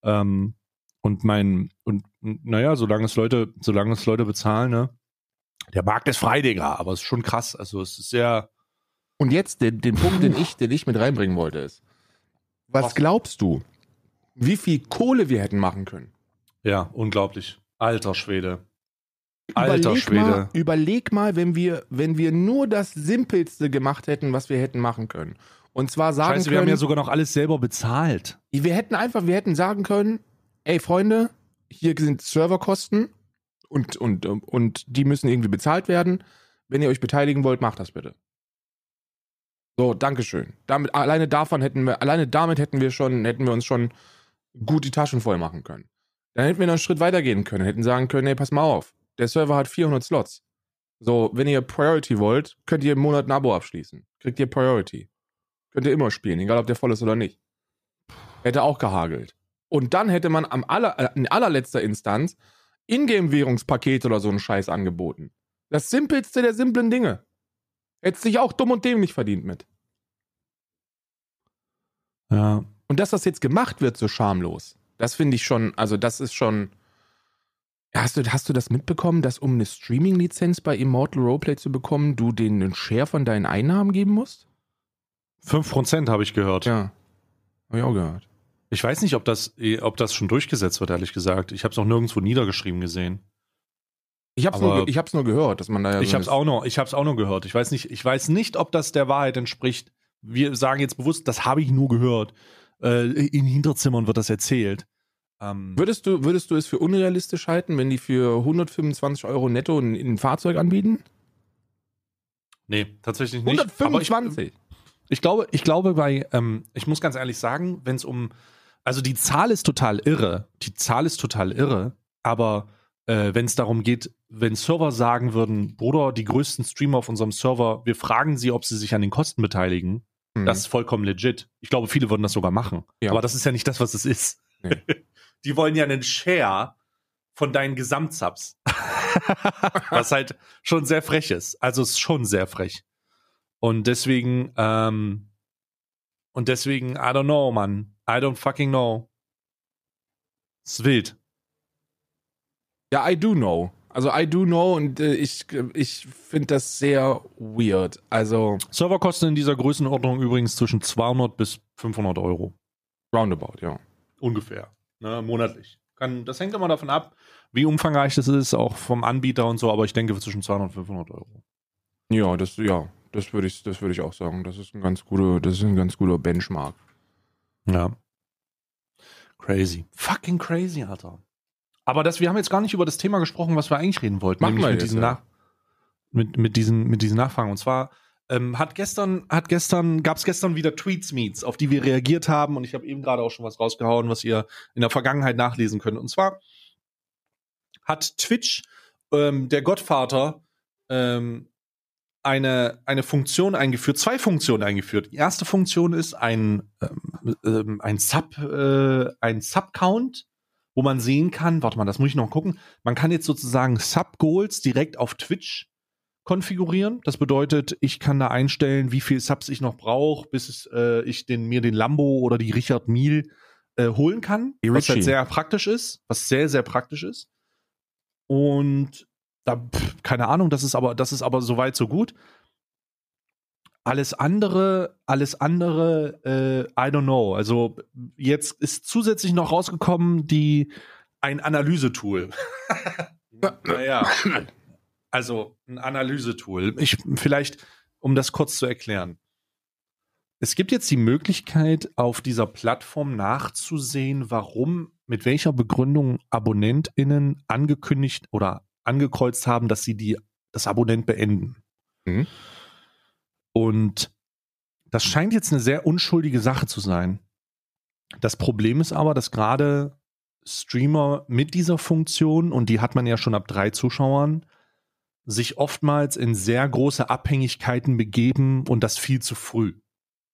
Ähm, und mein, und naja, solange es Leute, solange es Leute bezahlen, ne? Der Markt ist frei, Digga, aber es ist schon krass. Also es ist sehr. Und jetzt den, den Punkt, den ich, den ich mit reinbringen wollte, ist, Was? glaubst du, wie viel Kohle wir hätten machen können? Ja, unglaublich. Alter Schwede. Alter überleg Schwede. Mal, überleg mal, wenn wir, wenn wir nur das Simpelste gemacht hätten, was wir hätten machen können. Und zwar sagen Scheiße, wir können, haben ja sogar noch alles selber bezahlt. wir hätten einfach, wir hätten sagen können, ey Freunde, hier sind Serverkosten und, und, und die müssen irgendwie bezahlt werden. Wenn ihr euch beteiligen wollt, macht das bitte. So, Dankeschön. Damit, alleine davon hätten wir, alleine damit hätten wir schon, hätten wir uns schon gut die Taschen voll machen können. Dann hätten wir noch einen Schritt weiter gehen können, hätten sagen können, ey, pass mal auf, der Server hat 400 Slots. So, wenn ihr Priority wollt, könnt ihr im Monat ein Abo abschließen. Kriegt ihr Priority. Könnt ihr immer spielen, egal ob der voll ist oder nicht. Hätte auch gehagelt. Und dann hätte man am aller, äh, in allerletzter Instanz Ingame-Währungspaket oder so einen Scheiß angeboten. Das simpelste der simplen Dinge. Hätte sich auch dumm und dämlich verdient mit. Ja. Und dass das jetzt gemacht wird, so schamlos, das finde ich schon, also das ist schon. Hast du, hast du das mitbekommen, dass um eine Streaming-Lizenz bei Immortal Roleplay zu bekommen, du denen einen Share von deinen Einnahmen geben musst? 5% habe ich gehört. Ja. Hab ich auch gehört. Ich weiß nicht, ob das, eh, ob das schon durchgesetzt wird, ehrlich gesagt. Ich habe es auch nirgendwo niedergeschrieben gesehen. Ich hab's, Aber- nur, ich hab's nur gehört, dass man da ja ich so habe es auch noch, ich habe es auch noch gehört. Ich weiß nicht, ich weiß nicht, ob das der Wahrheit entspricht. Wir sagen jetzt bewusst, das habe ich nur gehört. Äh, in Hinterzimmern wird das erzählt. Ähm, Würdest du, würdest du es für unrealistisch halten, wenn die für 125 Euro netto ein, ein Fahrzeug anbieten? nee, tatsächlich nicht. Aber ich, 125? ich glaube, ich glaube bei, ähm, ich muss ganz ehrlich sagen, wenn es um, also die Zahl ist total irre. Die Zahl ist total irre, aber äh, wenn es darum geht, wenn Server sagen würden, Bruder, die größten Streamer auf unserem Server, wir fragen sie, ob sie sich an den Kosten beteiligen, Hm. Das ist vollkommen legit. Ich glaube, viele würden das sogar machen. Ja. Aber das ist ja nicht das, was es ist. Nee. Die wollen ja einen Share von deinen Gesamtsubs. was halt schon sehr frech ist. Also es ist schon sehr frech. Und deswegen, ähm, und deswegen, I don't know, Mann. I don't fucking know. ist wild. Ja, I do know. Also I do know und äh, ich, ich finde das sehr weird. Also Serverkosten in dieser Größenordnung übrigens zwischen 200 bis 500 Euro. roundabout, ja. Ungefähr. Ne, monatlich. Kann, das hängt immer davon ab, wie umfangreich das ist, auch vom Anbieter und so, aber ich denke zwischen 200 und 500 Euro. Ja, das, ja, das würde ich, das würde ich auch sagen. Das ist ein ganz guter, das ist ein ganz guter Benchmark. Ja. Crazy. Fucking crazy, Alter. Aber das, wir haben jetzt gar nicht über das Thema gesprochen, was wir eigentlich reden wollten. Machen nämlich wir mit jetzt, diesen, ja. Nach mit, mit, diesen, mit diesen Nachfragen. Und zwar ähm, hat gestern, hat gestern, gab es gestern wieder Tweets-Meets, auf die wir reagiert haben. Und ich habe eben gerade auch schon was rausgehauen, was ihr in der Vergangenheit nachlesen könnt. Und zwar hat Twitch, ähm, der Gottvater, ähm, eine, eine Funktion eingeführt, zwei Funktionen eingeführt. Die erste Funktion ist ein, ähm, ähm, ein Sub, äh, ein Sub-Count, wo man sehen kann, warte mal, das muss ich noch gucken. Man kann jetzt sozusagen Sub-Goals direkt auf Twitch konfigurieren. Das bedeutet, ich kann da einstellen, wie viel Subs ich noch brauche, bis es, äh, ich den, mir den Lambo oder die Richard Mille äh, holen kann. Die was halt sehr praktisch ist, was sehr, sehr praktisch ist. Und da, pff, keine Ahnung, das ist aber, das ist aber soweit so gut. Alles andere, alles andere, äh, I don't know. Also jetzt ist zusätzlich noch rausgekommen, die ein Analysetool. naja. Also ein Analysetool. Ich vielleicht, um das kurz zu erklären. Es gibt jetzt die Möglichkeit, auf dieser Plattform nachzusehen, warum, mit welcher Begründung AbonnentInnen angekündigt oder angekreuzt haben, dass sie die, das Abonnent beenden. Mhm. Und das scheint jetzt eine sehr unschuldige Sache zu sein. Das Problem ist aber, dass gerade Streamer mit dieser Funktion, und die hat man ja schon ab drei Zuschauern, sich oftmals in sehr große Abhängigkeiten begeben und das viel zu früh.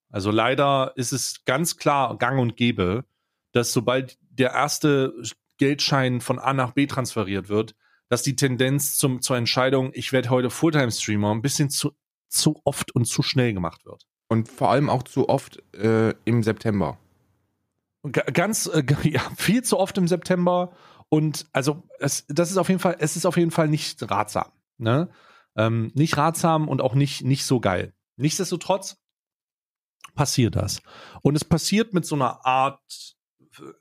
Also leider ist es ganz klar gang und gäbe, dass sobald der erste Geldschein von A nach B transferiert wird, dass die Tendenz zum, zur Entscheidung, ich werde heute Fulltime-Streamer, ein bisschen zu, zu oft und zu schnell gemacht wird. Und vor allem auch zu oft äh, im September. G ganz, äh, ja, viel zu oft im September. Und also, es, das ist auf jeden Fall, es ist auf jeden Fall nicht ratsam. Ne? Ähm, nicht ratsam und auch nicht, nicht so geil. Nichtsdestotrotz passiert das. Und es passiert mit so einer Art,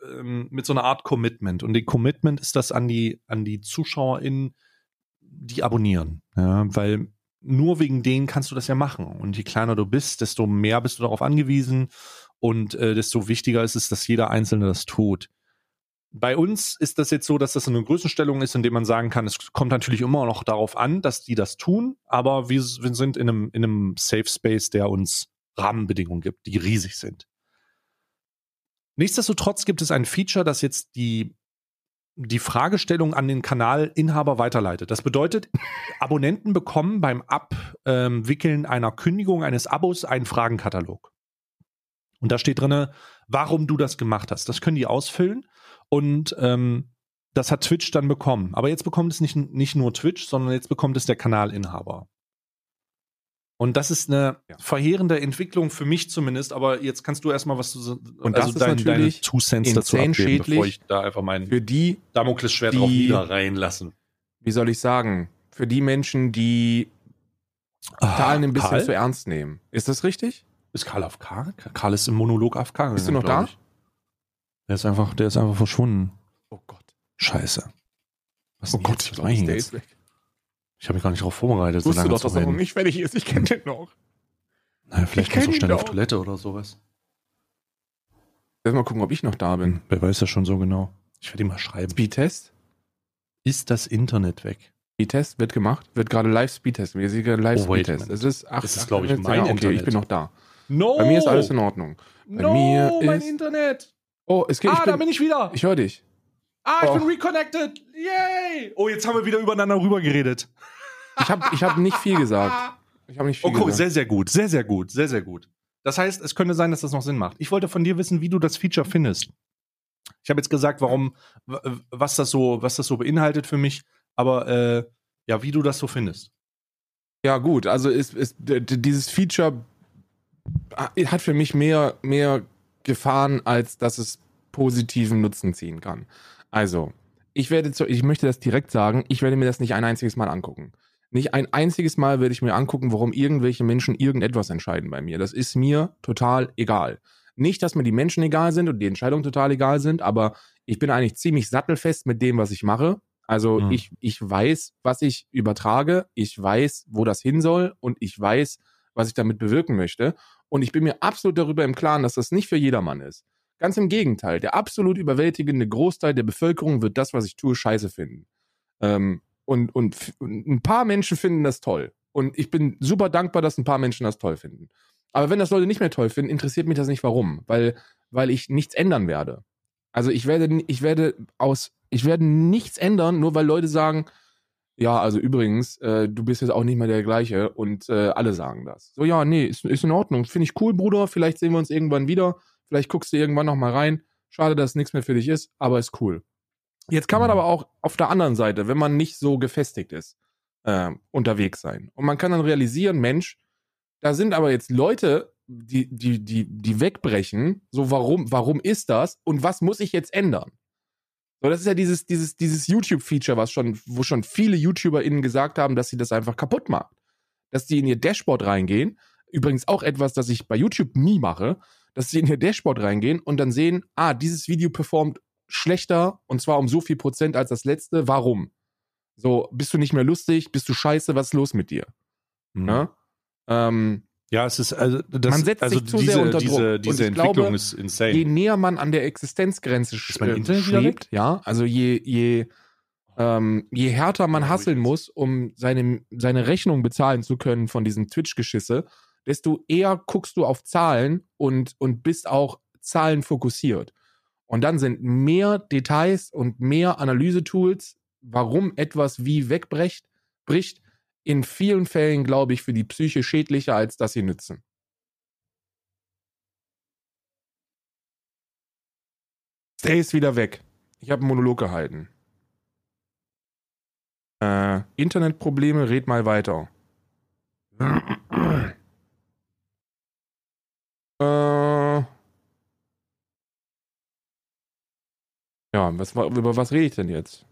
ähm, mit so einer Art Commitment. Und die Commitment ist das an die, an die ZuschauerInnen, die abonnieren. Ja, weil nur wegen denen kannst du das ja machen. Und je kleiner du bist, desto mehr bist du darauf angewiesen und äh, desto wichtiger ist es, dass jeder Einzelne das tut. Bei uns ist das jetzt so, dass das eine Größenstellung ist, in dem man sagen kann, es kommt natürlich immer noch darauf an, dass die das tun, aber wir, wir sind in einem, in einem Safe Space, der uns Rahmenbedingungen gibt, die riesig sind. Nichtsdestotrotz gibt es ein Feature, das jetzt die, die Fragestellung an den Kanalinhaber weiterleitet. Das bedeutet, Abonnenten bekommen beim Abwickeln einer Kündigung eines Abos einen Fragenkatalog. Und da steht drin, warum du das gemacht hast. Das können die ausfüllen und ähm, das hat Twitch dann bekommen. Aber jetzt bekommt es nicht, nicht nur Twitch, sondern jetzt bekommt es der Kanalinhaber. Und das ist eine ja. verheerende Entwicklung für mich zumindest, aber jetzt kannst du erstmal was zu und das also ist dein, natürlich Two Cents dazu abgeben, schädlich bevor ich da einfach mein für die Damoklesschwert drauf niederreihen lassen. Wie soll ich sagen? Für die Menschen, die ah, Zahlen ein bisschen Karl? zu ernst nehmen. Ist das richtig? Ist Karl AFK? Karl ist im Monolog AFK. Bist du noch da? Ich. Der ist einfach, der ist einfach verschwunden. Oh Gott. Scheiße. Was oh Gott, ich, ich, jetzt? ich habe mich gar nicht darauf vorbereitet. Wusstest so du doch, dass er noch nicht fertig ist. Ich kenne den noch. Naja, vielleicht kannst du schnell auf Toilette oder sowas. Lass mal gucken, ob ich noch da bin. Wer weiß das schon so genau. Ich werde ihm mal schreiben. Speedtest? Ist das Internet weg? Speedtest wird gemacht. Wird gerade live Speedtest. Wir sehen gerade live oh, Speedtest. Es ist, ach, das ist glaube ich, mein ja, okay, ich bin noch da. No! Bei mir ist alles in Ordnung. Bei no, mir mein Internet. Oh, es geht. Ah, bin, da bin ich wieder. Ich höre dich. Ah, ich oh. bin reconnected. Yay! Oh, jetzt haben wir wieder übereinander rüber geredet. Ich habe ich hab nicht viel gesagt. Ich habe nicht viel oh, cool, sehr, sehr gut. Sehr, sehr gut. Sehr, sehr gut. Das heißt, es könnte sein, dass das noch Sinn macht. Ich wollte von dir wissen, wie du das Feature findest. Ich habe jetzt gesagt, warum, was das so, was das so beinhaltet für mich, aber äh, ja, wie du das so findest. Ja, gut, also ist, ist dieses Feature hat für mich mehr, mehr Gefahren, als dass es positiven Nutzen ziehen kann. Also, ich werde, zu, ich möchte das direkt sagen, ich werde mir das nicht ein einziges Mal angucken. Nicht ein einziges Mal werde ich mir angucken, warum irgendwelche Menschen irgendetwas entscheiden bei mir. Das ist mir total egal. Nicht, dass mir die Menschen egal sind und die Entscheidungen total egal sind, aber ich bin eigentlich ziemlich sattelfest mit dem, was ich mache. Also mhm. ich, ich weiß, was ich übertrage, ich weiß, wo das hin soll und ich weiß, was ich damit bewirken möchte. Und ich bin mir absolut darüber im Klaren, dass das nicht für jedermann ist. Ganz im Gegenteil, der absolut überwältigende Großteil der Bevölkerung wird das, was ich tue, scheiße finden. Ähm, und, und, und ein paar Menschen finden das toll. Und ich bin super dankbar, dass ein paar Menschen das toll finden. Aber wenn das Leute nicht mehr toll finden, interessiert mich das nicht warum. Weil, weil ich nichts ändern werde. Also ich werde, ich werde aus, ich werde nichts ändern, nur weil Leute sagen, ja, also übrigens, äh, du bist jetzt auch nicht mehr der gleiche und äh, alle sagen das. So, ja, nee, ist, ist in Ordnung. Finde ich cool, Bruder. Vielleicht sehen wir uns irgendwann wieder. Vielleicht guckst du irgendwann noch mal rein. Schade, dass es nichts mehr für dich ist, aber ist cool. Jetzt kann man mhm. aber auch auf der anderen Seite, wenn man nicht so gefestigt ist, äh, unterwegs sein. Und man kann dann realisieren, Mensch, da sind aber jetzt Leute, die, die, die, die wegbrechen. So, warum, warum ist das? Und was muss ich jetzt ändern? So, das ist ja dieses, dieses, dieses YouTube-Feature, was schon, wo schon viele YouTuberInnen gesagt haben, dass sie das einfach kaputt macht. Dass die in ihr Dashboard reingehen. Übrigens auch etwas, das ich bei YouTube nie mache, dass sie in ihr Dashboard reingehen und dann sehen, ah, dieses Video performt schlechter und zwar um so viel Prozent als das letzte. Warum? So, bist du nicht mehr lustig? Bist du scheiße? Was ist los mit dir? Mhm. Ja? Ähm, ja, es ist also das, man setzt also sich zu diese, sehr unter Druck. Diese, Entwicklung glaube, ist insane. Je näher man an der Existenzgrenze ist mein Internet schwebt, ja, also je je Ähm, je härter man hasseln muss, um seine, seine Rechnung bezahlen zu können von diesem Twitch-Geschisse, desto eher guckst du auf Zahlen und, und bist auch zahlenfokussiert. Und dann sind mehr Details und mehr Analysetools, warum etwas wie wegbricht, bricht, in vielen Fällen, glaube ich, für die Psyche schädlicher, als dass sie nützen. Stay ist wieder weg. Ich habe einen Monolog gehalten. Äh, Internetprobleme, red mal weiter. äh, ja, was, über was rede ich denn jetzt?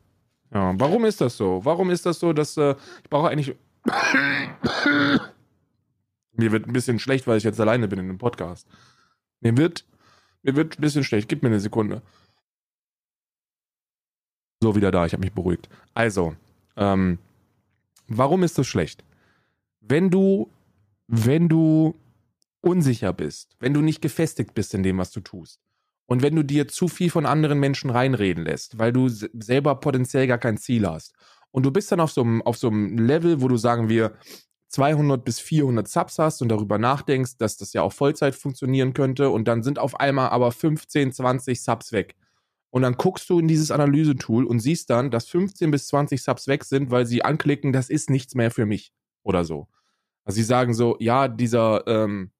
Ja, warum ist das so? Warum ist das so, dass äh, ich brauche eigentlich. Mir wird ein bisschen schlecht, weil ich jetzt alleine bin in dem Podcast. Mir wird, mir wird ein bisschen schlecht. Gib mir eine Sekunde. So, wieder da. Ich habe mich beruhigt. Also, ähm, warum ist das schlecht? Wenn du, wenn du unsicher bist, wenn du nicht gefestigt bist in dem, was du tust, und wenn du dir zu viel von anderen Menschen reinreden lässt, weil du se- selber potenziell gar kein Ziel hast, und du bist dann auf so einem, auf so einem Level, wo du sagen wir 200 bis 400 Subs hast und darüber nachdenkst, dass das ja auch Vollzeit funktionieren könnte, und dann sind auf einmal aber 15, 20 Subs weg. Und dann guckst du in dieses Analysetool und siehst dann, dass 15 bis 20 Subs weg sind, weil sie anklicken, das ist nichts mehr für mich. Oder so. Also sie sagen so, ja, dieser, ähm,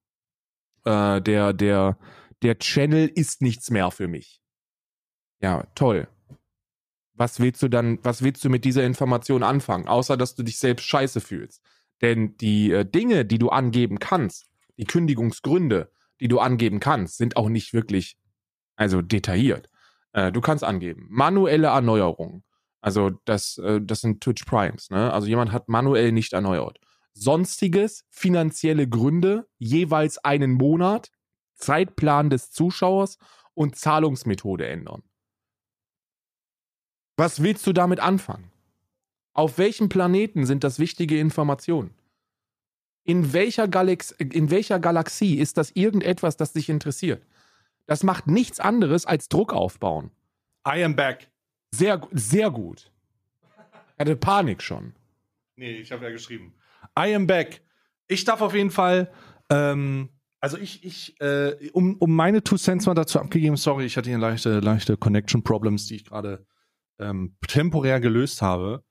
äh, der, der, der Channel ist nichts mehr für mich. Ja, toll. Was willst du dann, was willst du mit dieser Information anfangen? Außer, dass du dich selbst scheiße fühlst. Denn die äh, Dinge, die du angeben kannst, die Kündigungsgründe, die du angeben kannst, sind auch nicht wirklich, also detailliert. Äh, du kannst angeben, manuelle Erneuerung. Also das, äh, das sind Twitch Primes. Ne? Also jemand hat manuell nicht erneuert. Sonstiges, finanzielle Gründe, jeweils einen Monat, Zeitplan des Zuschauers und Zahlungsmethode ändern. Was willst du damit anfangen? Auf welchem Planeten sind das wichtige Informationen? In welcher, Galax in welcher Galaxie ist das irgendetwas, das dich interessiert? Das macht nichts anderes als Druck aufbauen. I am back. Sehr, sehr gut. Ich hatte Panik schon. Nee, ich habe ja geschrieben. I am back. Ich darf auf jeden Fall, ähm, also ich, ich, äh, um, um meine Two Cents mal dazu abgegeben, sorry, ich hatte hier leichte, leichte Connection Problems, die ich gerade ähm, temporär gelöst habe.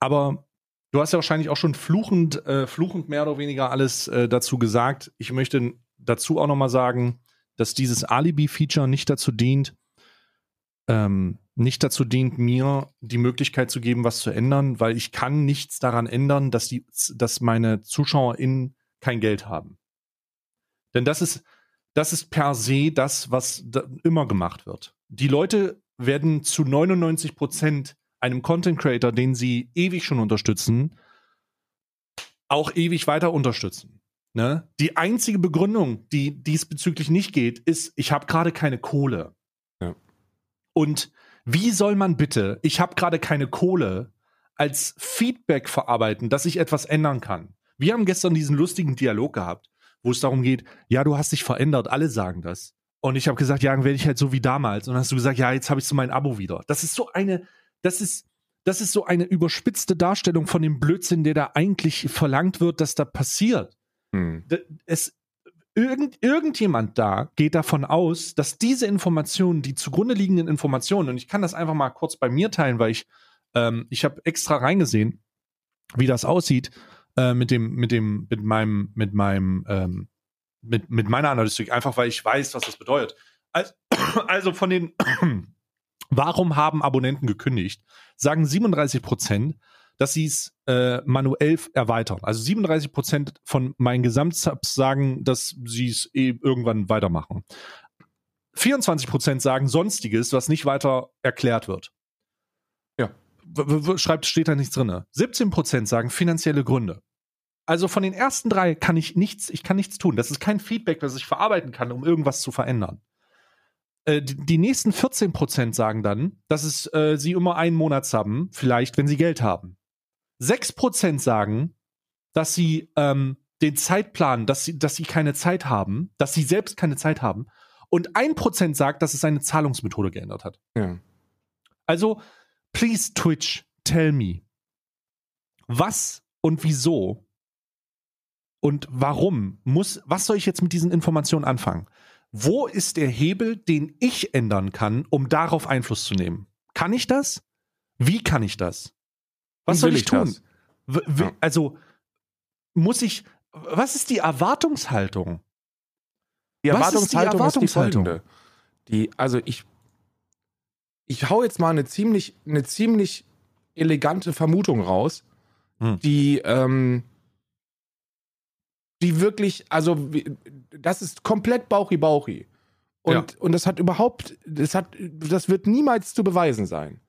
Aber du hast ja wahrscheinlich auch schon fluchend, äh, fluchend mehr oder weniger alles äh, dazu gesagt. Ich möchte dazu auch noch mal sagen, dass dieses Alibi-Feature nicht dazu dient, ähm, nicht dazu dient, mir die Möglichkeit zu geben, was zu ändern, weil ich kann nichts daran ändern, dass die, dass meine ZuschauerInnen kein Geld haben. Denn das ist, das ist per se das, was da immer gemacht wird. Die Leute werden zu 99 Prozent einem Content Creator, den sie ewig schon unterstützen, auch ewig weiter unterstützen. Ne? Die einzige Begründung, die diesbezüglich nicht geht, ist, ich habe gerade keine Kohle. Ja. Und wie soll man bitte, ich habe gerade keine Kohle, als Feedback verarbeiten, dass ich etwas ändern kann? Wir haben gestern diesen lustigen Dialog gehabt, wo es darum geht, ja, du hast dich verändert, alle sagen das. Und ich habe gesagt, ja, dann werde ich halt so wie damals. Und dann hast du gesagt, ja, jetzt habe ich so mein Abo wieder. Das ist so eine, das ist, das ist so eine überspitzte Darstellung von dem Blödsinn, der da eigentlich verlangt wird, dass da passiert. Hm. Es, irgend, irgendjemand da geht davon aus, dass diese Informationen, die zugrunde liegenden Informationen, und ich kann das einfach mal kurz bei mir teilen, weil ich, ähm, ich habe extra reingesehen, wie das aussieht äh, mit dem, mit dem, mit meinem, mit meinem, ähm, mit, mit meiner Analytik, einfach weil ich weiß, was das bedeutet. Also, also von den, warum haben Abonnenten gekündigt? Sagen 37 Prozent, dass sie es äh, manuell erweitern. Also 37 Prozent von meinen Gesamtsubs sagen, dass sie es eh irgendwann weitermachen. 24 Prozent sagen Sonstiges, was nicht weiter erklärt wird. Schreibt, steht da nichts drin. 17 Prozent sagen finanzielle Gründe. Also von den ersten drei kann ich nichts, ich kann nichts tun. Das ist kein Feedback, das ich verarbeiten kann, um irgendwas zu verändern. Äh, die, die nächsten 14 Prozent sagen dann, dass es äh, sie immer einen Monat haben, vielleicht, wenn sie Geld haben. 6 Prozent sagen, dass sie ähm, den Zeitplan, dass sie, dass sie keine Zeit haben, dass sie selbst keine Zeit haben. Und ein Prozent sagt, dass es seine Zahlungsmethode geändert hat. Ja. Also Please, Twitch, tell me. Was und wieso und warum muss, was soll ich jetzt mit diesen Informationen anfangen? Wo ist der Hebel, den ich ändern kann, um darauf Einfluss zu nehmen? Kann ich das? Wie kann ich das? Was soll ich ich tun? Ja. Also muss ich, was ist die Erwartungshaltung? Die Was ist die Erwartungshaltung ist die, Erwartungshaltung? folgende. Die, also ich, ich hau jetzt mal eine ziemlich, eine ziemlich elegante Vermutung raus, Hm. die, ähm, die wirklich, also das ist komplett Bauchi-Bauchi. Und, und das hat überhaupt, das hat, das wird niemals zu beweisen sein.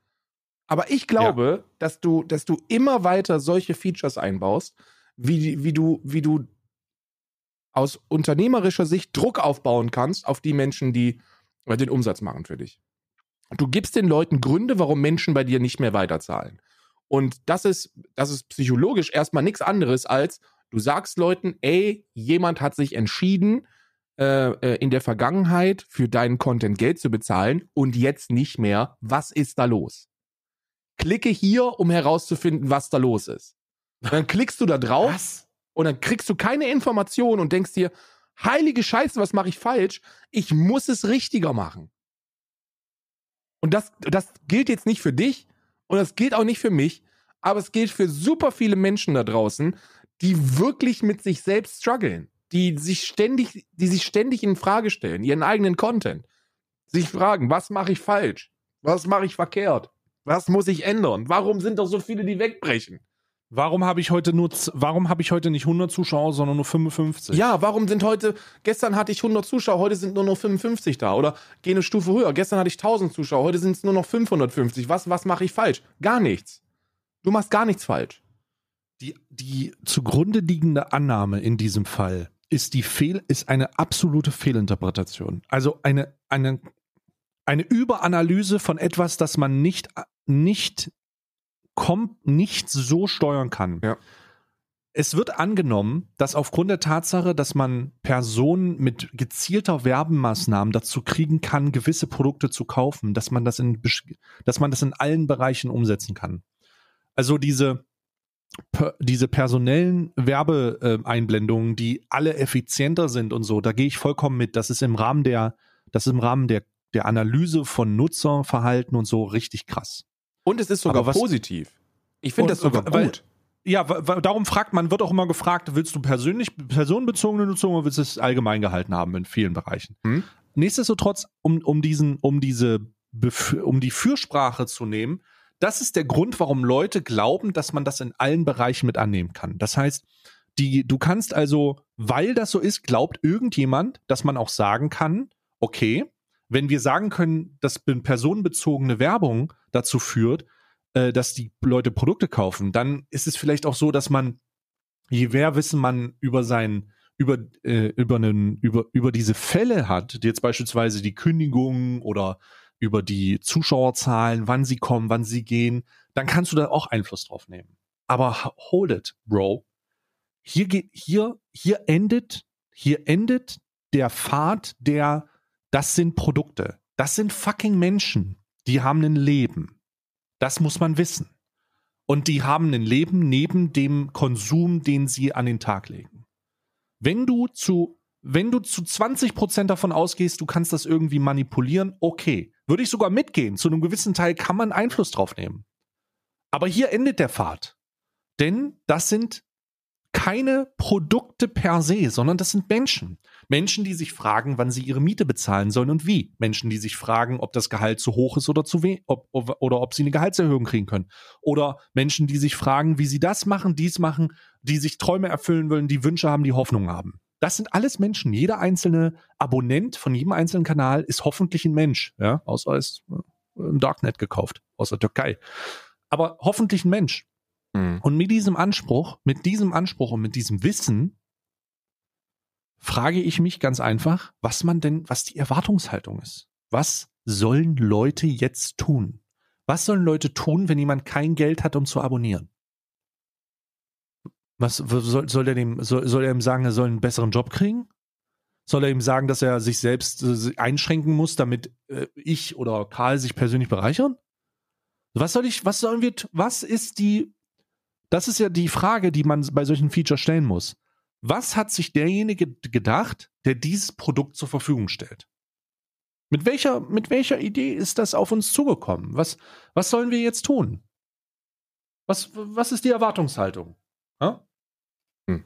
Aber ich glaube, dass du, dass du immer weiter solche Features einbaust, wie, wie du, wie du aus unternehmerischer Sicht Druck aufbauen kannst auf die Menschen, die äh, den Umsatz machen für dich. Du gibst den Leuten Gründe, warum Menschen bei dir nicht mehr weiterzahlen. Und das ist, das ist psychologisch erstmal nichts anderes als, du sagst Leuten, ey, jemand hat sich entschieden, äh, äh, in der Vergangenheit für deinen Content Geld zu bezahlen und jetzt nicht mehr. Was ist da los? Klicke hier, um herauszufinden, was da los ist. Und dann klickst du da drauf Was? und dann kriegst du keine Information und denkst dir, heilige Scheiße, was mache ich falsch? Ich muss es richtiger machen. Und das, das gilt jetzt nicht für dich und das gilt auch nicht für mich, aber es gilt für super viele Menschen da draußen, die wirklich mit sich selbst strugglen, die sich ständig, die sich ständig in Frage stellen, ihren eigenen Content, sich fragen, was mache ich falsch? Was mache ich verkehrt? Was muss ich ändern? Warum sind doch so viele, die wegbrechen? Warum habe ich heute nur, warum habe ich heute nicht 100 Zuschauer, sondern nur 55? Ja, warum sind heute, gestern hatte ich 100 Zuschauer, heute sind nur noch 55 da. Oder geh eine Stufe höher, gestern hatte ich 1000 Zuschauer, heute sind es nur noch 550. Was, was mache ich falsch? Gar nichts. Du machst gar nichts falsch. Die, die zugrunde liegende Annahme in diesem Fall ist die Fehl, ist eine absolute Fehlinterpretation. Also eine, eine, eine Überanalyse von etwas, das man nicht, nicht kommt, nicht so steuern kann. Ja. Es wird angenommen, dass aufgrund der Tatsache, dass man Personen mit gezielter Werbemaßnahmen dazu kriegen kann, gewisse Produkte zu kaufen, dass man das in, dass man das in allen Bereichen umsetzen kann. Also diese, diese personellen Werbeeinblendungen, die alle effizienter sind und so, da gehe ich vollkommen mit. Das ist im Rahmen der, das ist im Rahmen der, der Analyse von Nutzerverhalten und so richtig krass. Und es ist sogar was- positiv. Ich finde das sogar weil- gut. Ja, darum fragt man, wird auch immer gefragt, willst du persönlich, personenbezogene Nutzung oder willst du es allgemein gehalten haben in vielen Bereichen? Hm. Nichtsdestotrotz, um, um diesen, um diese, um die Fürsprache zu nehmen, das ist der Grund, warum Leute glauben, dass man das in allen Bereichen mit annehmen kann. Das heißt, die, du kannst also, weil das so ist, glaubt irgendjemand, dass man auch sagen kann, okay, wenn wir sagen können, dass be- personenbezogene Werbung dazu führt, äh, dass die Leute Produkte kaufen, dann ist es vielleicht auch so, dass man, je mehr Wissen man über sein, über, äh, über, einen, über, über diese Fälle hat, jetzt beispielsweise die Kündigung oder über die Zuschauerzahlen, wann sie kommen, wann sie gehen, dann kannst du da auch Einfluss drauf nehmen. Aber hold it, Bro. Hier geht, hier, hier endet, hier endet der Pfad der, das sind Produkte. Das sind fucking Menschen. Die haben ein Leben. Das muss man wissen. Und die haben ein Leben neben dem Konsum, den sie an den Tag legen. Wenn du zu, wenn du zu 20 Prozent davon ausgehst, du kannst das irgendwie manipulieren, okay. Würde ich sogar mitgehen. Zu einem gewissen Teil kann man Einfluss drauf nehmen. Aber hier endet der Pfad. Denn das sind keine Produkte per se, sondern das sind Menschen. Menschen, die sich fragen, wann sie ihre Miete bezahlen sollen und wie. Menschen, die sich fragen, ob das Gehalt zu hoch ist oder zu wenig, ob, ob, oder ob sie eine Gehaltserhöhung kriegen können. Oder Menschen, die sich fragen, wie sie das machen, dies machen, die sich Träume erfüllen wollen, die Wünsche haben, die Hoffnung haben. Das sind alles Menschen. Jeder einzelne Abonnent von jedem einzelnen Kanal ist hoffentlich ein Mensch. Ja, außer er ist äh, im Darknet gekauft, aus der Türkei. Aber hoffentlich ein Mensch. Hm. Und mit diesem Anspruch, mit diesem Anspruch und mit diesem Wissen frage ich mich ganz einfach, was man denn, was die Erwartungshaltung ist. Was sollen Leute jetzt tun? Was sollen Leute tun, wenn jemand kein Geld hat, um zu abonnieren? Was soll, soll er dem, soll, soll er ihm sagen, er soll einen besseren Job kriegen? Soll er ihm sagen, dass er sich selbst äh, einschränken muss, damit äh, ich oder Karl sich persönlich bereichern? Was soll ich, was sollen wir, was ist die, das ist ja die Frage, die man bei solchen Features stellen muss. Was hat sich derjenige gedacht, der dieses Produkt zur Verfügung stellt? Mit welcher, mit welcher Idee ist das auf uns zugekommen? Was, was sollen wir jetzt tun? Was, was ist die Erwartungshaltung? Hm.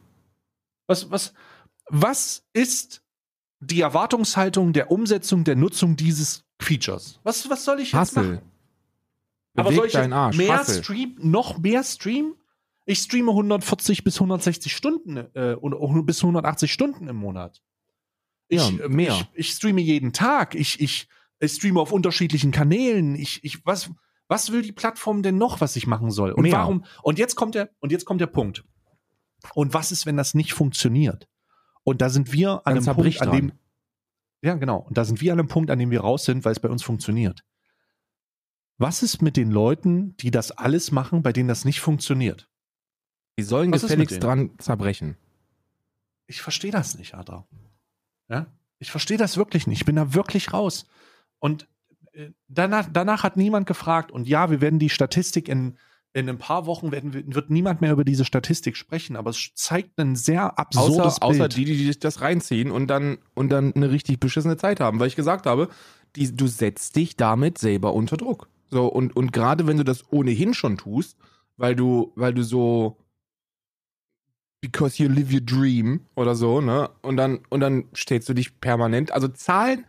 Was, was, was ist die Erwartungshaltung der Umsetzung, der Nutzung dieses Features? Was, was soll ich jetzt Hassel. machen? Aber soll ich Arsch. mehr Hassel. Stream, noch mehr streamen? Ich streame 140 bis 160 Stunden äh, bis 180 Stunden im Monat. Ich, ja, mehr. Ich, ich, streame jeden Tag. Ich, ich, ich streame auf unterschiedlichen Kanälen. Ich, ich, was, was will die Plattform denn noch, was ich machen soll? Und mehr. warum? Und jetzt kommt der, und jetzt kommt der Punkt. Und was ist, wenn das nicht funktioniert? Und da sind wir an Dann einem Punkt, an dem, ja, genau. Und da sind wir an einem Punkt, an dem wir raus sind, weil es bei uns funktioniert. Was ist mit den Leuten, die das alles machen, bei denen das nicht funktioniert? Die sollen Was gefälligst dran zerbrechen. Ich verstehe das nicht, Adra. Ja? Ich verstehe das wirklich nicht. Ich bin da wirklich raus. Und äh, danach, danach hat niemand gefragt. Und ja, wir werden die Statistik in, in ein paar Wochen werden, wird niemand mehr über diese Statistik sprechen, aber es zeigt ein sehr absurdes außer, Bild. Außer die, die sich das reinziehen und dann, und dann eine richtig beschissene Zeit haben, weil ich gesagt habe, die, du setzt dich damit selber unter Druck. So, und, und gerade wenn du das ohnehin schon tust, weil du, weil du so because you live your dream oder so, ne? Und dann, und dann stellst du dich permanent. Also Zahlen,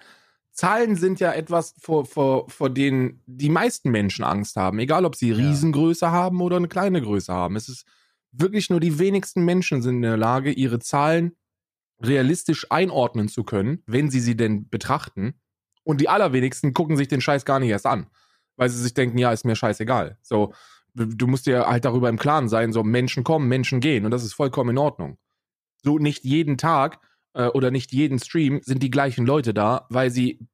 Zahlen sind ja etwas, vor, vor, vor denen die meisten Menschen Angst haben. Egal, ob sie Riesengröße ja. haben oder eine kleine Größe haben. Es ist wirklich nur die wenigsten Menschen sind in der Lage, ihre Zahlen realistisch einordnen zu können, wenn sie sie denn betrachten. Und die allerwenigsten gucken sich den Scheiß gar nicht erst an, weil sie sich denken, ja, ist mir scheißegal. So, du musst dir halt darüber im Klaren sein, so Menschen kommen, Menschen gehen und das ist vollkommen in Ordnung. So nicht jeden Tag äh, oder nicht jeden Stream sind die gleichen Leute da, weil sie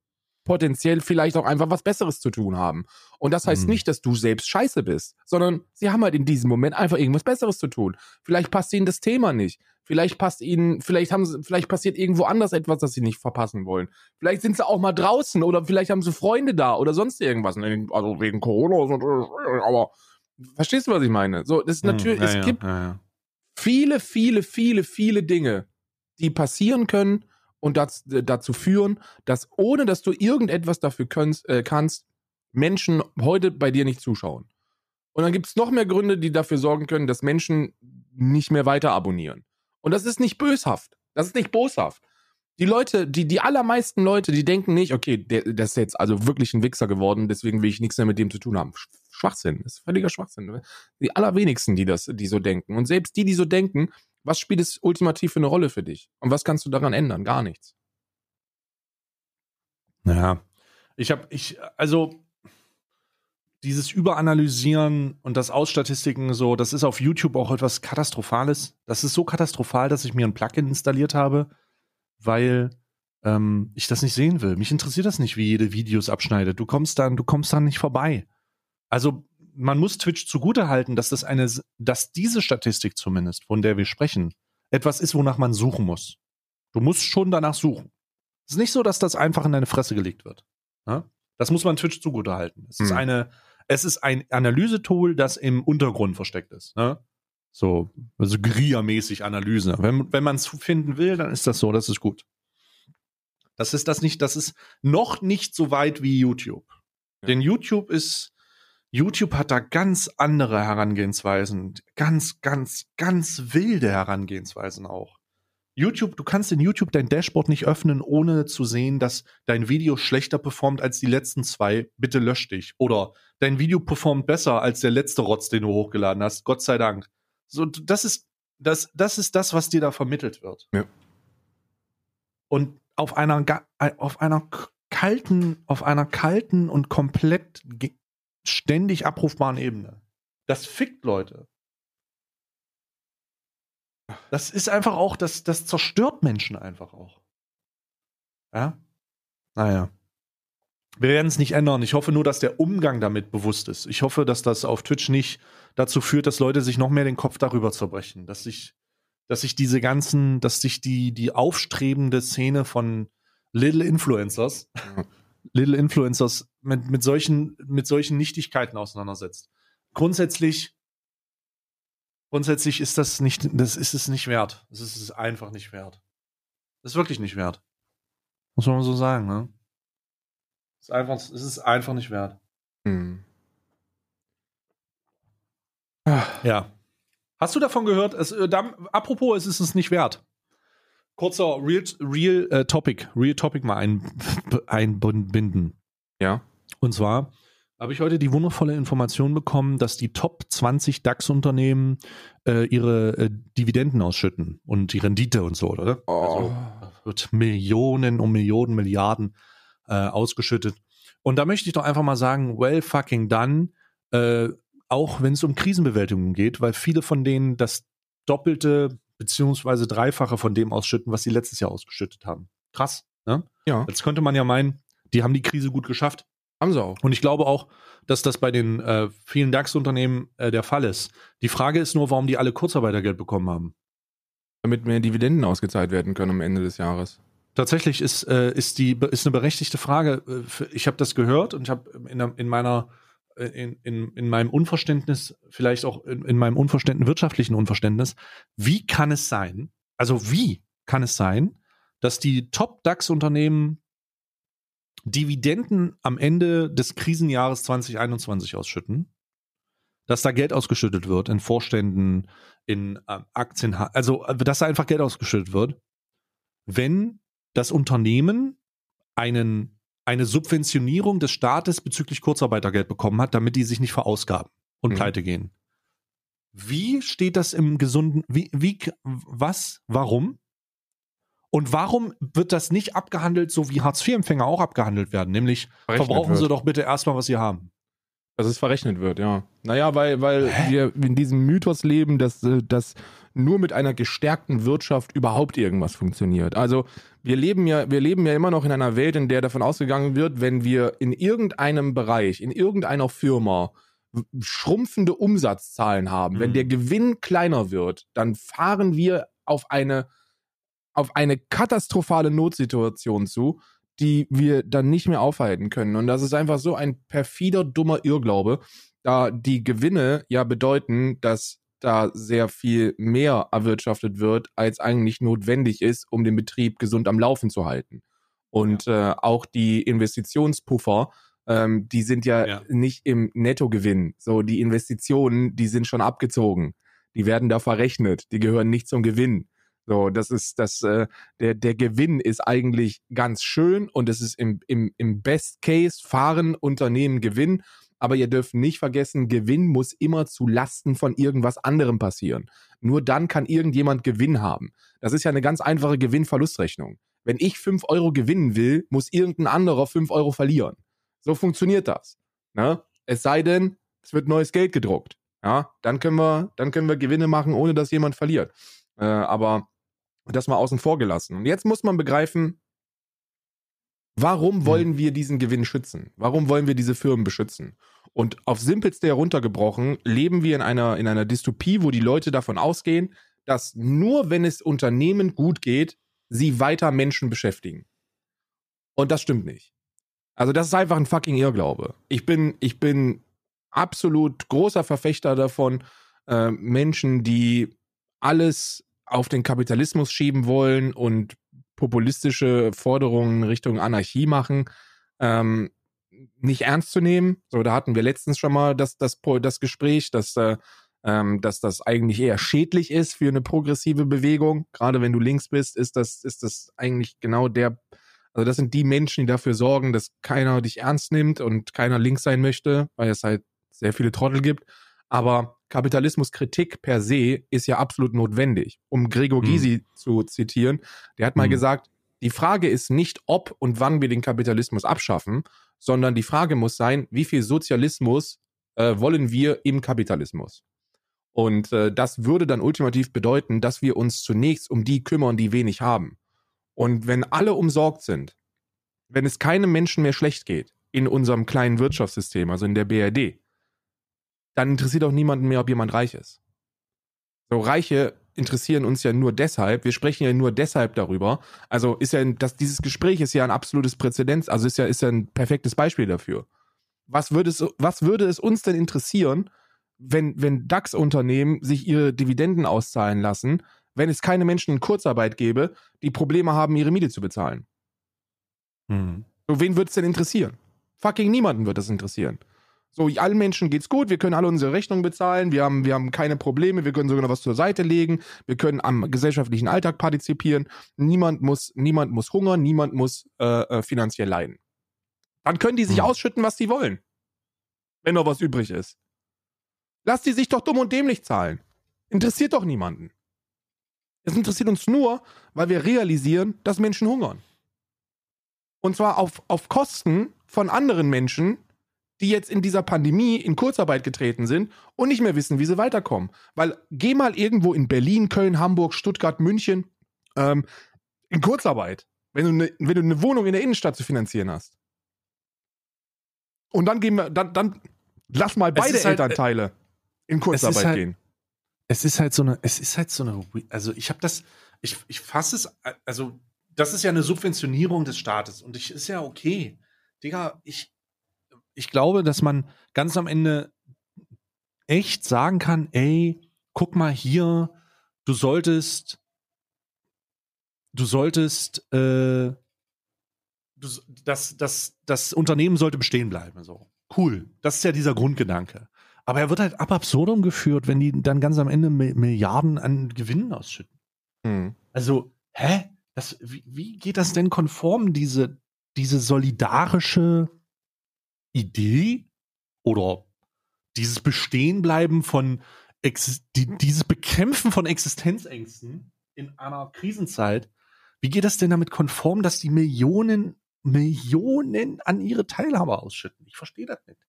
potenziell vielleicht auch einfach was Besseres zu tun haben. Und das heißt mhm. nicht, dass du selbst scheiße bist, sondern sie haben halt in diesem Moment einfach irgendwas Besseres zu tun. Vielleicht passt ihnen das Thema nicht. Vielleicht passt ihnen, vielleicht haben sie, vielleicht passiert irgendwo anders etwas, das sie nicht verpassen wollen. Vielleicht sind sie auch mal draußen oder vielleicht haben sie Freunde da oder sonst irgendwas. Also wegen Corona, aber Verstehst du, was ich meine? So, das ist hm, natürlich, ja, es ja, gibt ja, viele, viele, viele, viele Dinge, die passieren können und das, dazu führen, dass ohne dass du irgendetwas dafür kannst, äh, kannst, Menschen heute bei dir nicht zuschauen. Und dann gibt es noch mehr Gründe, die dafür sorgen können, dass Menschen nicht mehr weiter abonnieren. Und das ist nicht böshaft. Das ist nicht boshaft. Die Leute, die, die allermeisten Leute, die denken nicht, okay, der, der ist jetzt also wirklich ein Wichser geworden, deswegen will ich nichts mehr mit dem zu tun haben. Schwachsinn. Das ist völliger Schwachsinn. Die allerwenigsten, die das, die so denken. Und selbst die, die so denken, was spielt es ultimativ für eine Rolle für dich? Und was kannst du daran ändern? Gar nichts. Ja. Ich habe, ich, also, dieses Überanalysieren und das Ausstatistiken so, das ist auf YouTube auch etwas Katastrophales. Das ist so katastrophal, dass ich mir ein Plugin installiert habe, weil ähm, ich das nicht sehen will. Mich interessiert das nicht, wie jede Videos abschneidet. Du kommst dann, du kommst dann nicht vorbei. Also man muss Twitch zugutehalten, dass das eine, dass diese Statistik zumindest, von der wir sprechen, etwas ist, wonach man suchen muss. Du musst schon danach suchen. Es ist nicht so, dass das einfach in deine Fresse gelegt wird. Ja? Das muss man Twitch zugutehalten. Es hm. ist eine, es ist ein Analysetool, das im Untergrund versteckt ist. Ne? So, also Guerilla-mäßig Analyse. Wenn, wenn man es finden will, dann ist das so, das ist gut. Das ist das nicht, das ist noch nicht so weit wie YouTube. Ja. Denn YouTube ist, YouTube hat da ganz andere Herangehensweisen, ganz, ganz, ganz wilde Herangehensweisen auch. YouTube, du kannst in YouTube dein Dashboard nicht öffnen, ohne zu sehen, dass dein Video schlechter performt als die letzten zwei. Bitte lösch dich. Oder dein Video performt besser als der letzte Rotz, den du hochgeladen hast. Gott sei Dank. So, das ist, das, das ist das, was dir da vermittelt wird. Ja. Und auf einer, auf einer kalten, auf einer kalten und komplett ständig abrufbaren Ebene. Das fickt Leute. Das ist einfach auch, das, das zerstört Menschen einfach auch. Ja? Naja. Wir werden es nicht ändern. Ich hoffe nur, dass der Umgang damit bewusst ist. Ich hoffe, dass das auf Twitch nicht dazu führt, dass Leute sich noch mehr den Kopf darüber zerbrechen. Dass sich, dass sich diese ganzen, dass sich die, die aufstrebende Szene von Little Influencers, Little Influencers mit, mit, solchen, mit solchen Nichtigkeiten auseinandersetzt. Grundsätzlich, grundsätzlich ist das nicht, das ist es nicht wert. Das ist es einfach nicht wert. Das ist wirklich nicht wert. Muss man so sagen, ne? Es ist einfach, es ist einfach nicht wert. Hm. Ja. Hast du davon gehört? Es, äh, da, apropos, es ist es nicht wert. Kurzer Real, Real äh, Topic, Real Topic mal ein, einbinden. Ja. Und zwar habe ich heute die wundervolle Information bekommen, dass die Top 20 DAX-Unternehmen äh, ihre äh, Dividenden ausschütten und die Rendite und so, oder? Oh. Also wird Millionen um Millionen, Milliarden äh, ausgeschüttet. Und da möchte ich doch einfach mal sagen, well fucking done, äh, auch wenn es um Krisenbewältigung geht, weil viele von denen das Doppelte beziehungsweise Dreifache von dem ausschütten, was sie letztes Jahr ausgeschüttet haben. Krass, ne? Ja. Jetzt könnte man ja meinen, die haben die Krise gut geschafft. Haben sie auch. Und ich glaube auch, dass das bei den äh, vielen DAX-Unternehmen äh, der Fall ist. Die Frage ist nur, warum die alle Kurzarbeitergeld bekommen haben. Damit mehr Dividenden ausgezahlt werden können am Ende des Jahres. Tatsächlich ist, äh, ist, die, ist eine berechtigte Frage. Äh, ich habe das gehört und ich habe in, in meiner in, in, in meinem Unverständnis, vielleicht auch in, in meinem Unverständnis, wirtschaftlichen Unverständnis, wie kann es sein, also wie kann es sein, dass die Top-DAX-Unternehmen Dividenden am Ende des Krisenjahres 2021 ausschütten, dass da Geld ausgeschüttet wird in Vorständen, in äh, Aktien, also äh, dass da einfach Geld ausgeschüttet wird, wenn das Unternehmen einen, eine Subventionierung des Staates bezüglich Kurzarbeitergeld bekommen hat, damit die sich nicht verausgaben und mhm. pleite gehen. Wie steht das im gesunden, wie, wie, was, warum? Und warum wird das nicht abgehandelt, so wie Hartz-IV-Empfänger auch abgehandelt werden? Nämlich, verrechnet verbrauchen wird. Sie doch bitte erstmal, was Sie haben. Dass es verrechnet wird, ja. Naja, weil, weil wir in diesem Mythos leben, dass, äh, dass nur mit einer gestärkten Wirtschaft überhaupt irgendwas funktioniert. Also wir leben ja, wir leben ja immer noch in einer Welt, in der davon ausgegangen wird, wenn wir in irgendeinem Bereich, in irgendeiner Firma schrumpfende Umsatzzahlen haben, mhm. wenn der Gewinn kleiner wird, dann fahren wir auf eine auf eine katastrophale Notsituation zu, die wir dann nicht mehr aufhalten können. Und das ist einfach so ein perfider, dummer Irrglaube, da die Gewinne ja bedeuten, dass da sehr viel mehr erwirtschaftet wird, als eigentlich notwendig ist, um den Betrieb gesund am Laufen zu halten. Und ja. äh, auch die Investitionspuffer, ähm, die sind ja, ja, nicht im Nettogewinn. So, die Investitionen, die sind schon abgezogen. Die werden da verrechnet. Die gehören nicht zum Gewinn. So, das ist das, äh, der, der Gewinn ist eigentlich ganz schön und es ist im, im, im Best Case fahren Unternehmen Gewinn. Aber ihr dürft nicht vergessen, Gewinn muss immer zu Lasten von irgendwas anderem passieren. Nur dann kann irgendjemand Gewinn haben. Das ist ja eine ganz einfache Gewinn-Verlustrechnung. Wenn ich fünf Euro gewinnen will, muss irgendein anderer fünf Euro verlieren. So funktioniert das. Ne? Es sei denn, es wird neues Geld gedruckt. Ja, dann können wir, dann können wir Gewinne machen, ohne dass jemand verliert. Äh, aber das mal außen vor gelassen. Und jetzt muss man begreifen, warum hm. wollen wir diesen Gewinn schützen? Warum wollen wir diese Firmen beschützen? Und auf simpelste heruntergebrochen leben wir in einer, in einer Dystopie, wo die Leute davon ausgehen, dass nur wenn es Unternehmen gut geht, sie weiter Menschen beschäftigen. Und das stimmt nicht. Also das ist einfach ein fucking Irrglaube. Ich bin, ich bin absolut großer Verfechter davon, äh, Menschen, die alles auf den Kapitalismus schieben wollen und populistische Forderungen Richtung Anarchie machen, ähm, nicht ernst zu nehmen. So, da hatten wir letztens schon mal das, das, das Gespräch, dass, äh, ähm, dass das eigentlich eher schädlich ist für eine progressive Bewegung. Gerade wenn du links bist, ist das, ist das eigentlich genau der, also das sind die Menschen, die dafür sorgen, dass keiner dich ernst nimmt und keiner links sein möchte, weil es halt sehr viele Trottel gibt. Aber Kapitalismuskritik per se ist ja absolut notwendig. Um Gregor mhm. Gysi zu zitieren, der hat mal mhm. gesagt, die Frage ist nicht, ob und wann wir den Kapitalismus abschaffen, sondern die Frage muss sein, wie viel Sozialismus äh, wollen wir im Kapitalismus? Und äh, das würde dann ultimativ bedeuten, dass wir uns zunächst um die kümmern, die wenig haben. Und wenn alle umsorgt sind, wenn es keinem Menschen mehr schlecht geht in unserem kleinen Wirtschaftssystem, also in der BRD, dann interessiert auch niemanden mehr, ob jemand reich ist. So, Reiche interessieren uns ja nur deshalb, wir sprechen ja nur deshalb darüber. Also ist ja, das, dieses Gespräch ist ja ein absolutes Präzedenz, also ist ja, ist ja ein perfektes Beispiel dafür. Was würde es, was würde es uns denn interessieren, wenn, wenn DAX-Unternehmen sich ihre Dividenden auszahlen lassen, wenn es keine Menschen in Kurzarbeit gäbe, die Probleme haben, ihre Miete zu bezahlen? Hm. So, wen würde es denn interessieren? Fucking niemanden wird das interessieren. So, allen Menschen geht's gut, wir können alle unsere Rechnungen bezahlen, wir haben, wir haben keine Probleme, wir können sogar noch was zur Seite legen, wir können am gesellschaftlichen Alltag partizipieren, niemand muss, niemand muss hungern, niemand muss äh, äh, finanziell leiden. Dann können die sich Hm. ausschütten, was sie wollen. Wenn noch was übrig ist. Lass die sich doch dumm und dämlich zahlen. Interessiert doch niemanden. Es interessiert uns nur, weil wir realisieren, dass Menschen hungern. Und zwar auf, auf Kosten von anderen Menschen, die jetzt in dieser Pandemie in Kurzarbeit getreten sind und nicht mehr wissen, wie sie weiterkommen. Weil geh mal irgendwo in Berlin, Köln, Hamburg, Stuttgart, München ähm, in Kurzarbeit, wenn du, ne, wenn du eine Wohnung in der Innenstadt zu finanzieren hast. Und dann gehen wir, dann, dann lass mal beide halt- Elternteile in Kurzarbeit halt- gehen. Es ist halt so eine, es ist halt so eine, also ich habe das, ich, ich fasse es, also das ist ja eine Subventionierung des Staates und ich ist ja okay. Digga, ich, ich glaube, dass man ganz am Ende echt sagen kann, ey, guck mal hier, du solltest, du solltest, äh, du, das, das, das Unternehmen sollte bestehen bleiben. So. Cool. Das ist ja dieser Grundgedanke. Aber er wird halt ab absurdum geführt, wenn die dann ganz am Ende Mi- Milliarden an Gewinnen ausschütten. Hm. Also, hä? Das, wie, wie geht das denn konform, diese, diese solidarische Idee oder dieses Bestehenbleiben von, Ex die, dieses Bekämpfen von Existenzängsten in einer Krisenzeit? Wie geht das denn damit konform, dass die Millionen, Millionen an ihre Teilhaber ausschütten? Ich verstehe das nicht.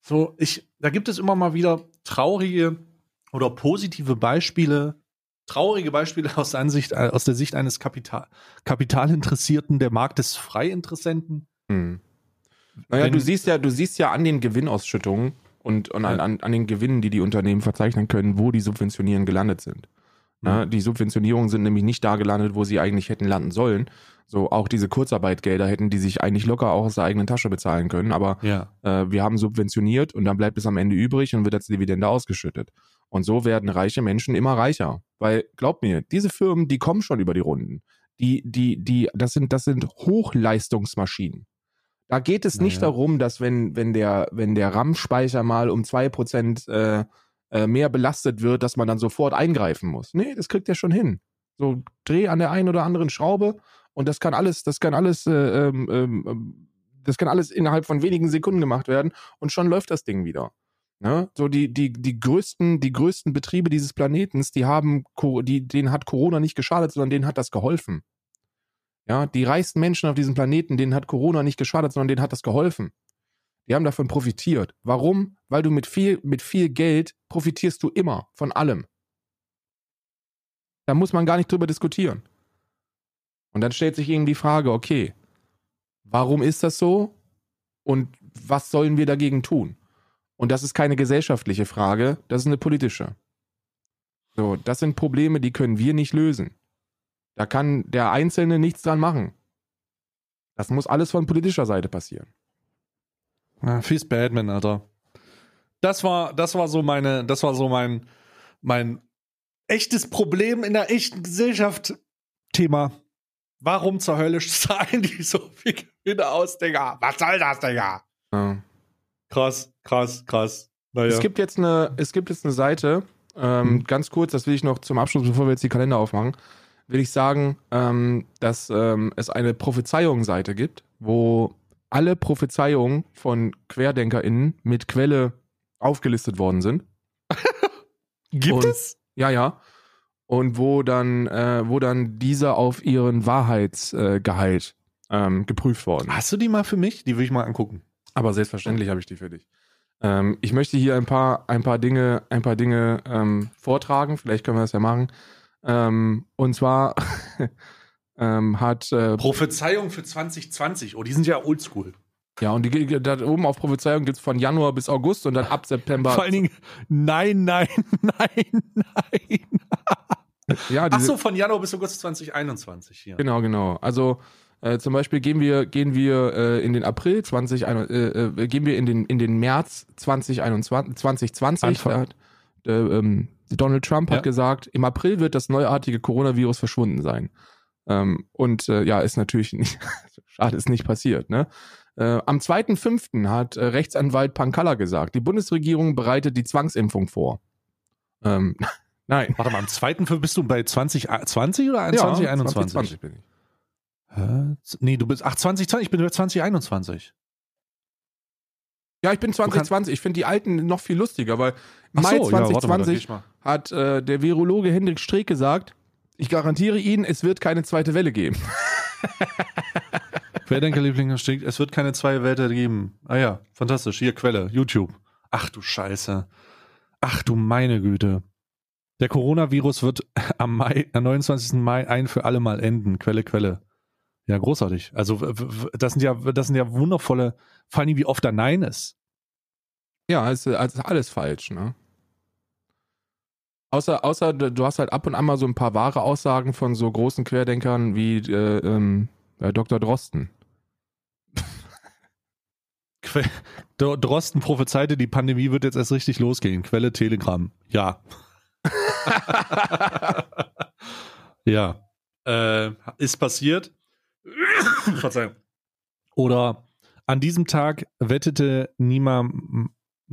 So, ich, da gibt es immer mal wieder traurige oder positive Beispiele, traurige Beispiele aus der, Ansicht, aus der Sicht eines Kapital, Kapitalinteressierten, der Markt des Freiinteressenten. Hm. Naja, du siehst ja, du siehst ja an den Gewinnausschüttungen und, und an, an, an den Gewinnen, die die Unternehmen verzeichnen können, wo die Subventionieren gelandet sind. Mhm. die Subventionierungen sind nämlich nicht da gelandet, wo sie eigentlich hätten landen sollen. So auch diese Kurzarbeitgelder hätten die sich eigentlich locker auch aus der eigenen Tasche bezahlen können. Aber Ja. äh, wir haben subventioniert und dann bleibt es am Ende übrig und wird als Dividende ausgeschüttet. Und so werden reiche Menschen immer reicher. Weil, glaub mir, diese Firmen, die kommen schon über die Runden. Die, die, die, das sind, das sind Hochleistungsmaschinen. Da geht es nicht Naja. darum, dass wenn, wenn der, wenn der RAM-Speicher mal um 2% äh, äh, mehr belastet wird, dass man dann sofort eingreifen muss. Nee, das kriegt er schon hin. So, dreh an der einen oder anderen Schraube und das kann alles, das kann alles, äh, ähm, ähm, das kann alles innerhalb von wenigen Sekunden gemacht werden und schon läuft das Ding wieder. Ne? So die, die, die größten, die größten Betriebe dieses Planetens, die haben, die, denen hat Corona nicht geschadet, sondern denen hat das geholfen. Ja, die reichsten Menschen auf diesem Planeten, denen hat Corona nicht geschadet, sondern denen hat das geholfen. Die haben davon profitiert. Warum? Weil du mit viel, mit viel Geld profitierst du immer von allem. Da muss man gar nicht drüber diskutieren. Und dann stellt sich irgendwie die Frage, okay, warum ist das so? Und was sollen wir dagegen tun? Und das ist keine gesellschaftliche Frage, das ist eine politische. So, das sind Probleme, die können wir nicht lösen. Da kann der Einzelne nichts dran machen. Das muss alles von politischer Seite passieren. Ja, fies Batman, Alter. Das war, das war so meine, das war so mein, mein echtes Problem in der echten Gesellschaft. Thema. Warum zur Hölle zahlen die so viel Gewinne aus, Digga? Was soll das, Digga? Ja. Krass, krass, krass. Naja. Es gibt jetzt eine, es gibt jetzt eine Seite, ähm, Hm. ganz kurz, das will ich noch zum Abschluss, bevor wir jetzt die Kalender aufmachen, will ich sagen, ähm, dass ähm, es eine Prophezeiungsseite gibt, wo alle Prophezeiungen von QuerdenkerInnen mit Quelle aufgelistet worden sind. gibt und- es? Ja, ja. Und wo dann, äh, wo dann diese auf ihren Wahrheitsgehalt äh, ähm, geprüft worden. Hast du die mal für mich? Die will ich mal angucken. Aber selbstverständlich habe ich die für dich. Ähm, ich möchte hier ein paar, ein paar Dinge, ein paar Dinge ähm, vortragen. Vielleicht können wir das ja machen. Ähm, und zwar ähm, hat äh, Prophezeiung für 2020. Oh, die sind ja oldschool. ja und die, da oben auf Prophezeiung gibt es von Januar bis August und dann ab September. Vor allen Dingen, nein, nein, nein, nein. ja, Ach diese, so, von Januar bis August 2021 hier. Genau, genau. Also Äh, zum Beispiel gehen wir, gehen wir äh, in den April 20, äh, äh, gehen wir in den, in den März 2021, 2020. Anfang. Da äh, ähm, Donald Trump Ja. hat gesagt, im April wird das neuartige Coronavirus verschwunden sein. Ähm, und äh, ja, ist natürlich nicht, schade, ist nicht passiert. Ne? Äh, am 2.5. hat äh, Rechtsanwalt Pankalla gesagt, die Bundesregierung bereitet die Zwangsimpfung vor. Ähm, nein. Warte mal, am zweiten Fünf bist du bei 2020 oder 2021? 2020 bin ich. Hä? Nee, du bist, ach, 2020, ich bin bei 2021. Ja, ich bin kannst- 2020. Ich finde die alten noch viel lustiger, weil Mai so, ja, warte mal, dann geh 2020 ich mal. hat äh, der Virologe Hendrik Streeck gesagt, ich garantiere Ihnen, es wird keine zweite Welle geben. Querdenkerliebling steht, es wird keine zwei Werte geben. Ah ja, fantastisch. Hier Quelle, YouTube. Ach du Scheiße. Ach du meine Güte. Der Coronavirus wird am Mai, am 29. Mai ein für alle Mal enden. Quelle, Quelle. Ja, großartig. Also das sind ja, das sind ja wundervolle, vor allem wie oft da Nein ist. Ja, es ist also alles falsch, ne? Außer, außer du hast halt ab und an mal so ein paar wahre Aussagen von so großen Querdenkern wie äh, ähm, äh, Dr. Drosten. Que Drosten prophezeite, die Pandemie wird jetzt erst richtig losgehen. Quelle Telegram. Ja. ja. Äh, ist passiert. Verzeihung. Oder an diesem Tag wettete Nima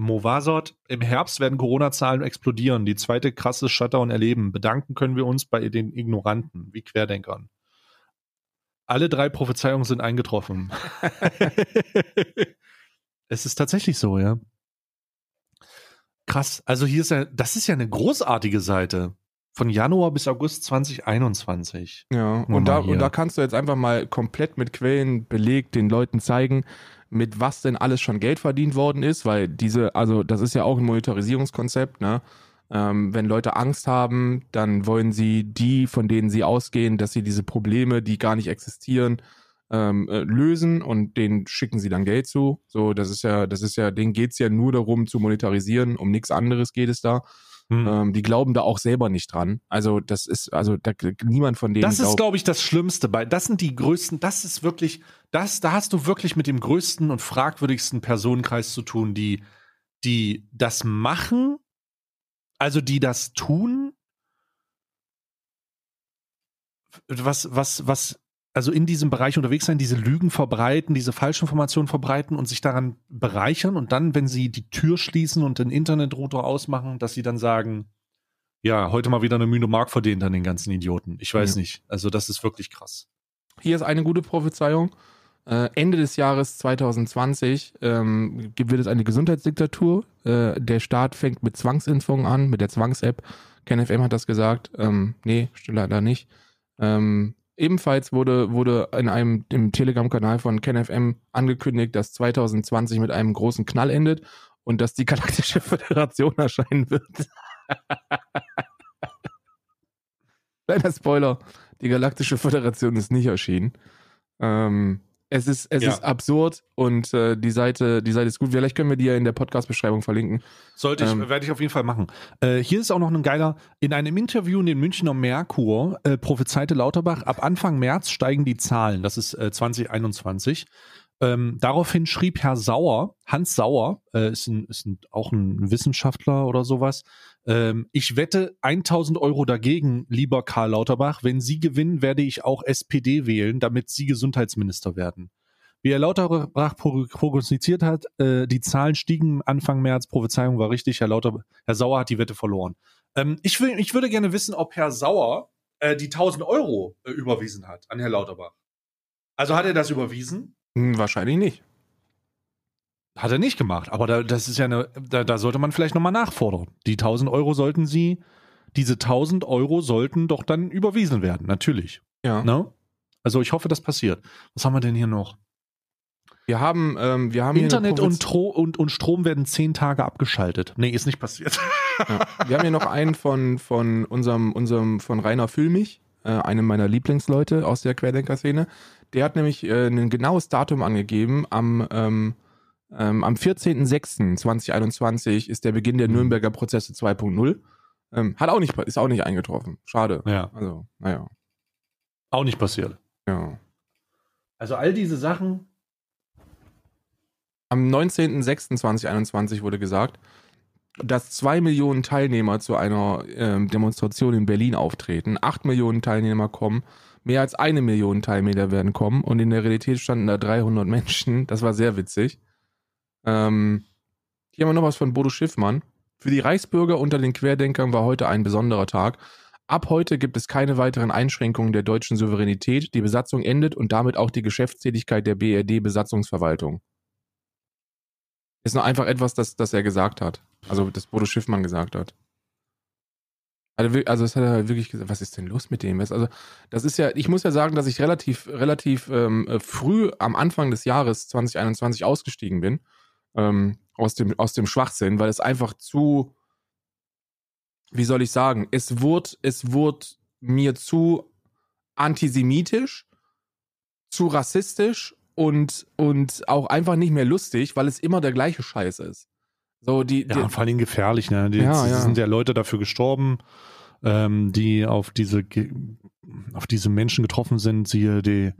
M- Movasot, im Herbst werden Corona-Zahlen explodieren, die zweite krasse Shutdown erleben. Bedanken können wir uns bei den Ignoranten, wie Querdenkern. Alle drei Prophezeiungen sind eingetroffen. es ist tatsächlich so, ja. Krass. Also hier ist ja, das ist ja eine großartige Seite. Von Januar bis August 2021. Ja, und da, und da kannst du jetzt einfach mal komplett mit Quellen belegt den Leuten zeigen, mit was denn alles schon Geld verdient worden ist, weil diese, also das ist ja auch ein Monetarisierungskonzept, ne? Ähm, wenn Leute Angst haben, dann wollen sie die, von denen sie ausgehen, dass sie diese Probleme, die gar nicht existieren, ähm, äh, lösen und denen schicken sie dann Geld zu. So, das ist ja, das ist ja, denen geht's ja nur darum zu monetarisieren, um nichts anderes geht es da. Hm. Ähm, die glauben da auch selber nicht dran. Also das ist, also da, niemand von denen Das ist, glaube ich, das Schlimmste bei. Das sind die größten, das ist wirklich, das, da hast du wirklich mit dem größten und fragwürdigsten Personenkreis zu tun, die, die das machen, also die das tun, was, was, was, also in diesem Bereich unterwegs sein, diese Lügen verbreiten, diese Falschinformationen verbreiten und sich daran bereichern und dann, wenn sie die Tür schließen und den Internetrouter ausmachen, dass sie dann sagen, ja, heute mal wieder eine Mühle Mark verdient an den ganzen Idioten. Ich weiß Ja. nicht. Also das ist wirklich krass. Hier ist eine gute Prophezeiung. Äh, Ende des Jahres 2020 ähm, wird es eine Gesundheitsdiktatur. Äh, der Staat fängt mit Zwangsimpfungen an, mit der Zwangs-App. KenFM hat das gesagt. Ähm, nee, leider nicht. Ähm, ebenfalls wurde, wurde in einem im Telegram-Kanal von KenFM angekündigt, dass 2020 mit einem großen Knall endet und dass die Galaktische Föderation erscheinen wird. Kleiner Spoiler, die Galaktische Föderation ist nicht erschienen. Ähm, es ist, es Ja. ist absurd und äh, die Seite, die Seite ist gut. Vielleicht können wir die ja in der Podcast-Beschreibung verlinken. Sollte ich, Ähm. werde ich auf jeden Fall machen. Äh, hier ist auch noch ein geiler, in einem Interview in den Münchner Merkur äh, prophezeite Lauterbach, ab Anfang März steigen die Zahlen, das ist äh, 2021. Ähm, daraufhin schrieb Herr Sauer, Hans Sauer, äh, ist, ein, ist ein, auch ein Wissenschaftler oder sowas, ähm, ich wette 1000 Euro dagegen, lieber Karl Lauterbach, wenn Sie gewinnen, werde ich auch SPD wählen, damit Sie Gesundheitsminister werden. Wie Herr Lauterbach pro- prognostiziert hat, äh, die Zahlen stiegen Anfang März, Prophezeiung war richtig, Herr, Lauter, Herr Sauer hat die Wette verloren. Ähm, ich, will, ich würde gerne wissen, ob Herr Sauer äh, die 1000 Euro äh, überwiesen hat an Herr Lauterbach. Also hat er das überwiesen? Hm, wahrscheinlich nicht. Hat er nicht gemacht, aber da, das ist ja eine, da, da sollte man vielleicht nochmal nachfordern. Die 1000 Euro sollten Sie, diese 1000 Euro sollten doch dann überwiesen werden, natürlich. Ja. Ne? Also ich hoffe, das passiert. Was haben wir denn hier noch? Wir haben, ähm, wir haben Internet und, und, und Strom werden zehn Tage abgeschaltet. Nee, ist nicht passiert. Ja. Wir haben hier noch einen von, von unserem, unserem, von Rainer Füllmich, äh, einem meiner Lieblingsleute aus der Querdenker-Szene. Der hat nämlich äh, ein genaues Datum angegeben. Am, ähm, ähm, am 14.06.2021 ist der Beginn der Mhm. Nürnberger Prozesse 2.0. Ähm, hat auch nicht, ist auch nicht eingetroffen. Schade. Ja, Also, naja. auch nicht passiert. Ja. Also all diese Sachen. Am 19.06.2021 wurde gesagt, dass zwei Millionen Teilnehmer zu einer ähm, Demonstration in Berlin auftreten. Acht Millionen Teilnehmer kommen. Mehr als eine Million Teilnehmer werden kommen. Und in der Realität standen da 300 Menschen. Das war sehr witzig. Ähm, hier haben wir noch was von Bodo Schiffmann. Für die Reichsbürger unter den Querdenkern war heute ein besonderer Tag. Ab heute gibt es keine weiteren Einschränkungen der deutschen Souveränität. Die Besatzung endet und damit auch die Geschäftstätigkeit der BRD-Besatzungsverwaltung. Ist nur einfach etwas, das, das er gesagt hat. Also, das Bodo Schiffmann gesagt hat. Also, also das hat er wirklich gesagt. Was ist denn los mit dem? Also, das ist ja, ich muss ja sagen, dass ich relativ, relativ ähm, äh, früh am Anfang des Jahres 2021 ausgestiegen bin. Ähm, aus, dem, aus dem Schwachsinn, weil es einfach zu, wie soll ich sagen, es wurde, es wurde mir zu antisemitisch, zu rassistisch und, und auch einfach nicht mehr lustig, weil es immer der gleiche Scheiß ist. So, die, Ja, die vor allem gefährlich, ne? Die, Ja, es ja. sind ja Leute dafür gestorben, ähm, die auf diese, auf diese Menschen getroffen sind, siehe die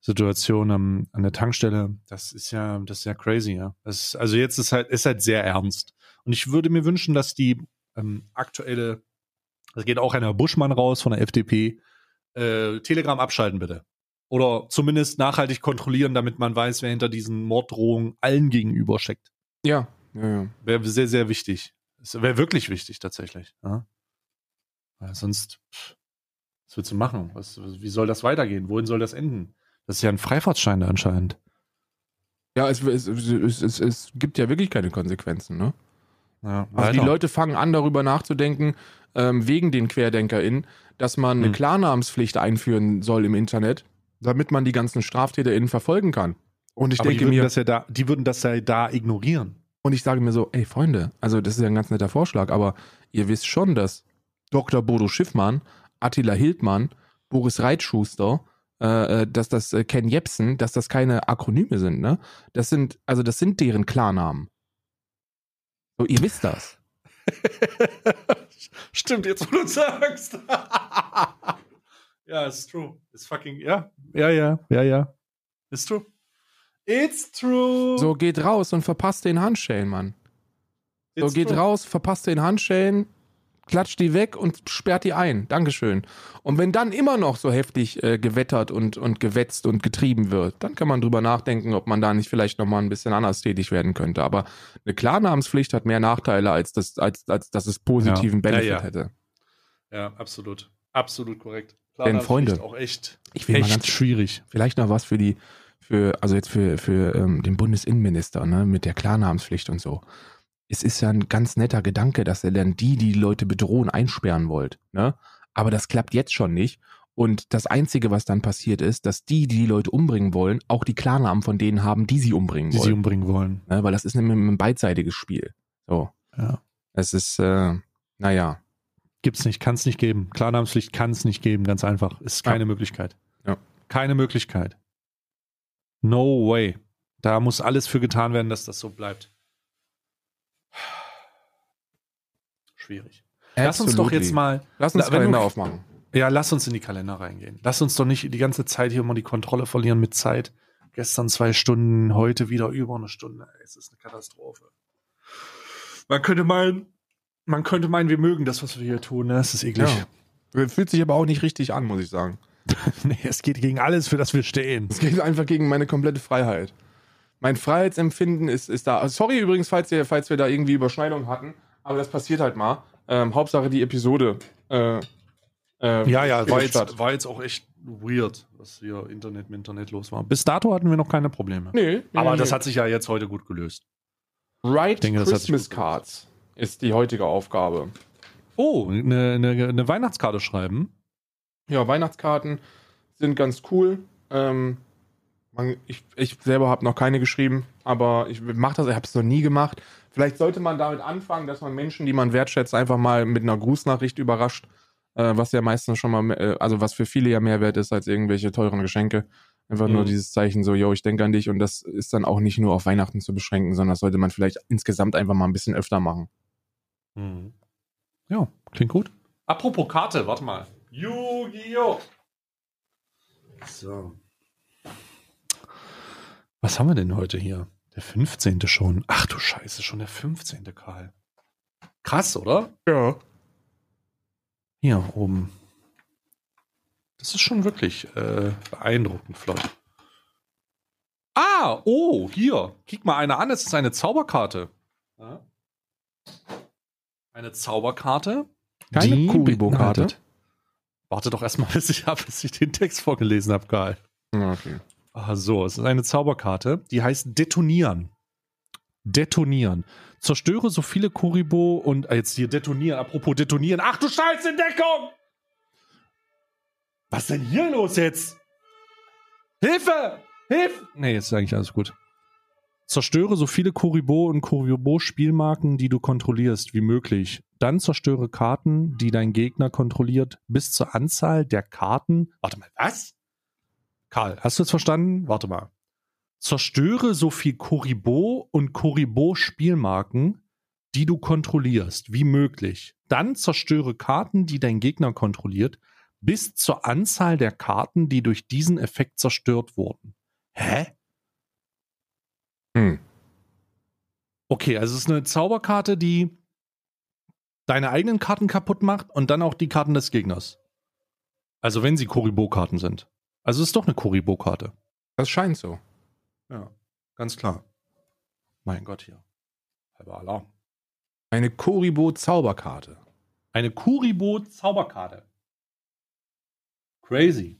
Situation am, an der Tankstelle. Das ist ja, das ist ja crazy, ja. Ist, also jetzt ist halt, ist halt sehr ernst. Und ich würde mir wünschen, dass die ähm, aktuelle, das geht auch einer Buschmann raus von der FDP, äh, Telegram abschalten bitte. Oder zumindest nachhaltig kontrollieren, damit man weiß, wer hinter diesen Morddrohungen allen gegenüber steckt. ja, ja, ja. Wäre sehr, sehr wichtig. Es wäre wirklich wichtig, tatsächlich. Ja? Weil sonst, pff, was willst du machen? Was, wie soll das weitergehen? Wohin soll das enden? Das ist ja ein Freifahrtschein da anscheinend. Ja, es, es, es, es, es gibt ja wirklich keine Konsequenzen, ne? Ja, Also die. Leute fangen an, darüber nachzudenken, ähm, wegen den QuerdenkerInnen, dass man eine Hm. Klarnamenspflicht einführen soll im Internet, damit man die ganzen StraftäterInnen verfolgen kann. Und ich Aber die denke würden, mir, das ja da, die würden das ja da ignorieren. und ich sage mir so, ey Freunde, also das ist ja ein ganz netter Vorschlag, aber ihr wisst schon, dass Dr. Bodo Schiffmann, Attila Hildmann, Boris Reitschuster, äh, äh, dass das äh, Ken Jepsen, dass das keine Akronyme sind, ne? Das sind, also das sind deren Klarnamen. So, ihr wisst das. Stimmt, jetzt wo du sagst. ja, ist true. Ist fucking, ja. Ja, ja, ja, ja. Ist true. It's true. So, geht raus und verpasst den Handschellen, Mann. So, It's geht true. raus, verpasst den Handschellen, klatscht die weg und sperrt die ein. Dankeschön. Und wenn dann immer noch so heftig äh, gewettert und, und gewetzt und getrieben wird, dann kann man drüber nachdenken, ob man da nicht vielleicht nochmal ein bisschen anders tätig werden könnte. Aber eine Klarnamenspflicht hat mehr Nachteile, als, das, als, als dass es positiven Ja. Benefit Ja, ja. hätte. Ja, absolut. Absolut korrekt. Denn, das Freunde, ist auch echt, Ich will mal echt ganz schwierig. vielleicht noch was für die, für, also jetzt für, für ähm, den Bundesinnenminister, ne, mit der Klarnamenspflicht und so. Es ist ja ein ganz netter Gedanke, dass er dann die, die Leute bedrohen, einsperren wollt, ne? Aber das klappt jetzt schon nicht. Und das Einzige, was dann passiert ist, dass die, die die Leute umbringen wollen, auch die Klarnamen von denen haben, die sie umbringen die sie wollen. umbringen wollen. ne? Weil das ist nämlich ein beidseitiges Spiel. So. Ja. Es ist, äh, naja. Gibt's nicht, kann es nicht geben. Klarnamenspflicht kann es nicht geben, ganz einfach. Ist keine Möglichkeit. Ja. Keine Möglichkeit. No way. Da muss alles für getan werden, dass das so bleibt. Schwierig. Lass uns doch Absolutely. jetzt mal, Lass uns Kalender du- aufmachen. ja, lass uns in die Kalender reingehen. Lass uns doch nicht die ganze Zeit hier immer die Kontrolle verlieren mit Zeit. Gestern zwei Stunden, heute wieder über eine Stunde. Es ist eine Katastrophe. Man könnte meinen, man könnte meinen, wir mögen das, was wir hier tun. Ne? Das ist eklig. Ja. Fühlt sich aber auch nicht richtig an, muss ich sagen. nee, es geht gegen alles, für das wir stehen. Es geht einfach gegen meine komplette Freiheit. Mein Freiheitsempfinden ist, ist da. Sorry übrigens, falls wir, falls wir da irgendwie Überschneidungen hatten, aber das passiert halt mal. Ähm, Hauptsache die Episode. Äh, äh, Ja, ja, war jetzt, war jetzt auch echt weird, was hier Internet mit Internet los war. Bis dato hatten wir noch keine Probleme. Nee, nee, Aber nee. das hat sich ja jetzt heute gut gelöst. Write denke, Christmas Cards ist die heutige Aufgabe. Oh, eine, eine, eine Weihnachtskarte schreiben. Ja, Weihnachtskarten sind ganz cool. Ähm, man, ich, ich selber habe noch keine geschrieben, aber ich mache das, ich habe es noch nie gemacht. Vielleicht sollte man damit anfangen, dass man Menschen, die man wertschätzt, einfach mal mit einer Grußnachricht überrascht, äh, was ja meistens schon mal, äh, also was für viele ja mehr wert ist als irgendwelche teuren Geschenke. Einfach nur Mhm. dieses Zeichen so, yo, ich denke an dich und das ist dann auch nicht nur auf Weihnachten zu beschränken, sondern das sollte man vielleicht insgesamt einfach mal ein bisschen öfter machen. Mhm. Ja, klingt gut. Apropos Karte, warte mal. Yu-Gi-Oh! So. Was haben wir denn heute hier? Der 15. schon. Ach du Scheiße, schon der 15. Karl. Krass, oder? Ja. Hier oben. Das ist schon wirklich äh, beeindruckend flott. Ah, oh, hier. Kick mal eine an. Es ist eine Zauberkarte. Eine Zauberkarte. Keine die Kuribo-Karte? Warte doch erstmal, bis ich, bis ich den Text vorgelesen habe, Karl. Okay. Ah, so, es ist eine Zauberkarte, die heißt Detonieren. Detonieren. Zerstöre so viele Kuribo und ah, jetzt hier detonieren. Apropos detonieren. Ach du Scheiße, in Deckung! Was ist denn hier los jetzt? Hilfe! Hilfe! Nee, jetzt ist eigentlich alles gut. Zerstöre so viele Kuribo und Kuribo-Spielmarken, die du kontrollierst, wie möglich. Dann zerstöre Karten, die dein Gegner kontrolliert, bis zur Anzahl der Karten. Warte mal, was? Karl, hast du es verstanden? Warte mal. Zerstöre so viel Kuribo und Kuribo-Spielmarken, die du kontrollierst, wie möglich. Dann zerstöre Karten, die dein Gegner kontrolliert, bis zur Anzahl der Karten, die durch diesen Effekt zerstört wurden. Hä? Hm. Okay, also es ist eine Zauberkarte, die deine eigenen Karten kaputt macht und dann auch die Karten des Gegners. Also wenn sie Kuribo-Karten sind. Also es ist doch eine Kuribo-Karte. Das scheint so. Ja, ganz klar. Mein Gott hier. Halber Alarm. Eine Kuribo-Zauberkarte. Eine Kuribo-Zauberkarte. Crazy.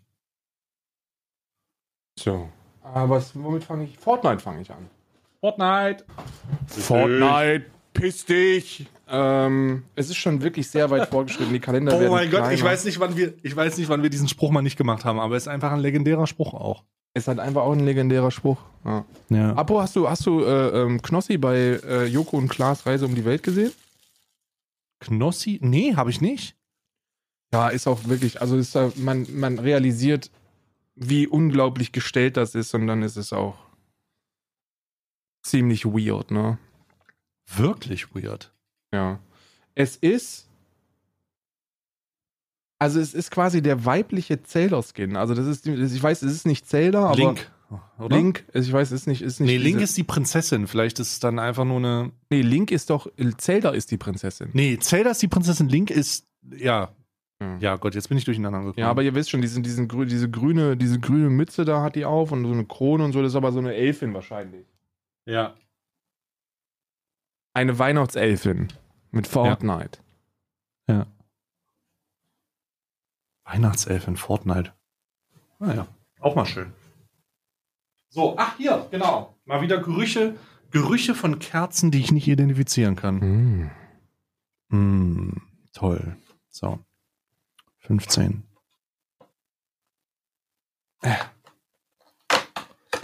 So. Aber was, womit fange ich? Fortnite fange ich an. Fortnite. Fortnite, piss dich. Ähm, es ist schon wirklich sehr weit vorgeschritten. Die Kalender Oh werden mein Gott, ich kleiner. weiß nicht, wann wir, ich weiß nicht, wann wir diesen Spruch mal nicht gemacht haben, aber es ist einfach ein legendärer Spruch auch. Ist halt einfach auch ein legendärer Spruch. Ja. Ja. Apo, hast du, hast du äh, ähm, Knossi bei äh, Joko und Klaas Reise um die Welt gesehen? Knossi? Nee, habe ich nicht. Ja, ist auch wirklich, also ist da, man, man realisiert, wie unglaublich gestellt das ist und dann ist es auch ziemlich weird, ne? Wirklich weird. Ja. Es ist. Also es ist quasi der weibliche Zelda-Skin. Also das ist, ich weiß, es ist nicht Zelda, aber Link. Oder? Link, ich weiß, es ist nicht, ist nicht. Nee, Link ist die Prinzessin. Vielleicht ist es dann einfach nur eine. nee, Link ist doch, Zelda ist die Prinzessin. Nee, Zelda ist die Prinzessin. Link ist. Ja. Ja. Ja, Gott, jetzt bin ich durcheinander gekommen. Ja, aber ihr wisst schon, diesen, diesen, diese, grüne, diese grüne Mütze da hat die auf und so eine Krone und so, das ist aber so eine Elfin wahrscheinlich. Ja. Eine Weihnachtselfin mit Fortnite. Ja. Weihnachtself in Fortnite. Naja, auch mal schön. So, ach hier, genau. Mal wieder Gerüche, Gerüche von Kerzen, die ich nicht identifizieren kann. Mm. Hm, toll. So. 15. Äh.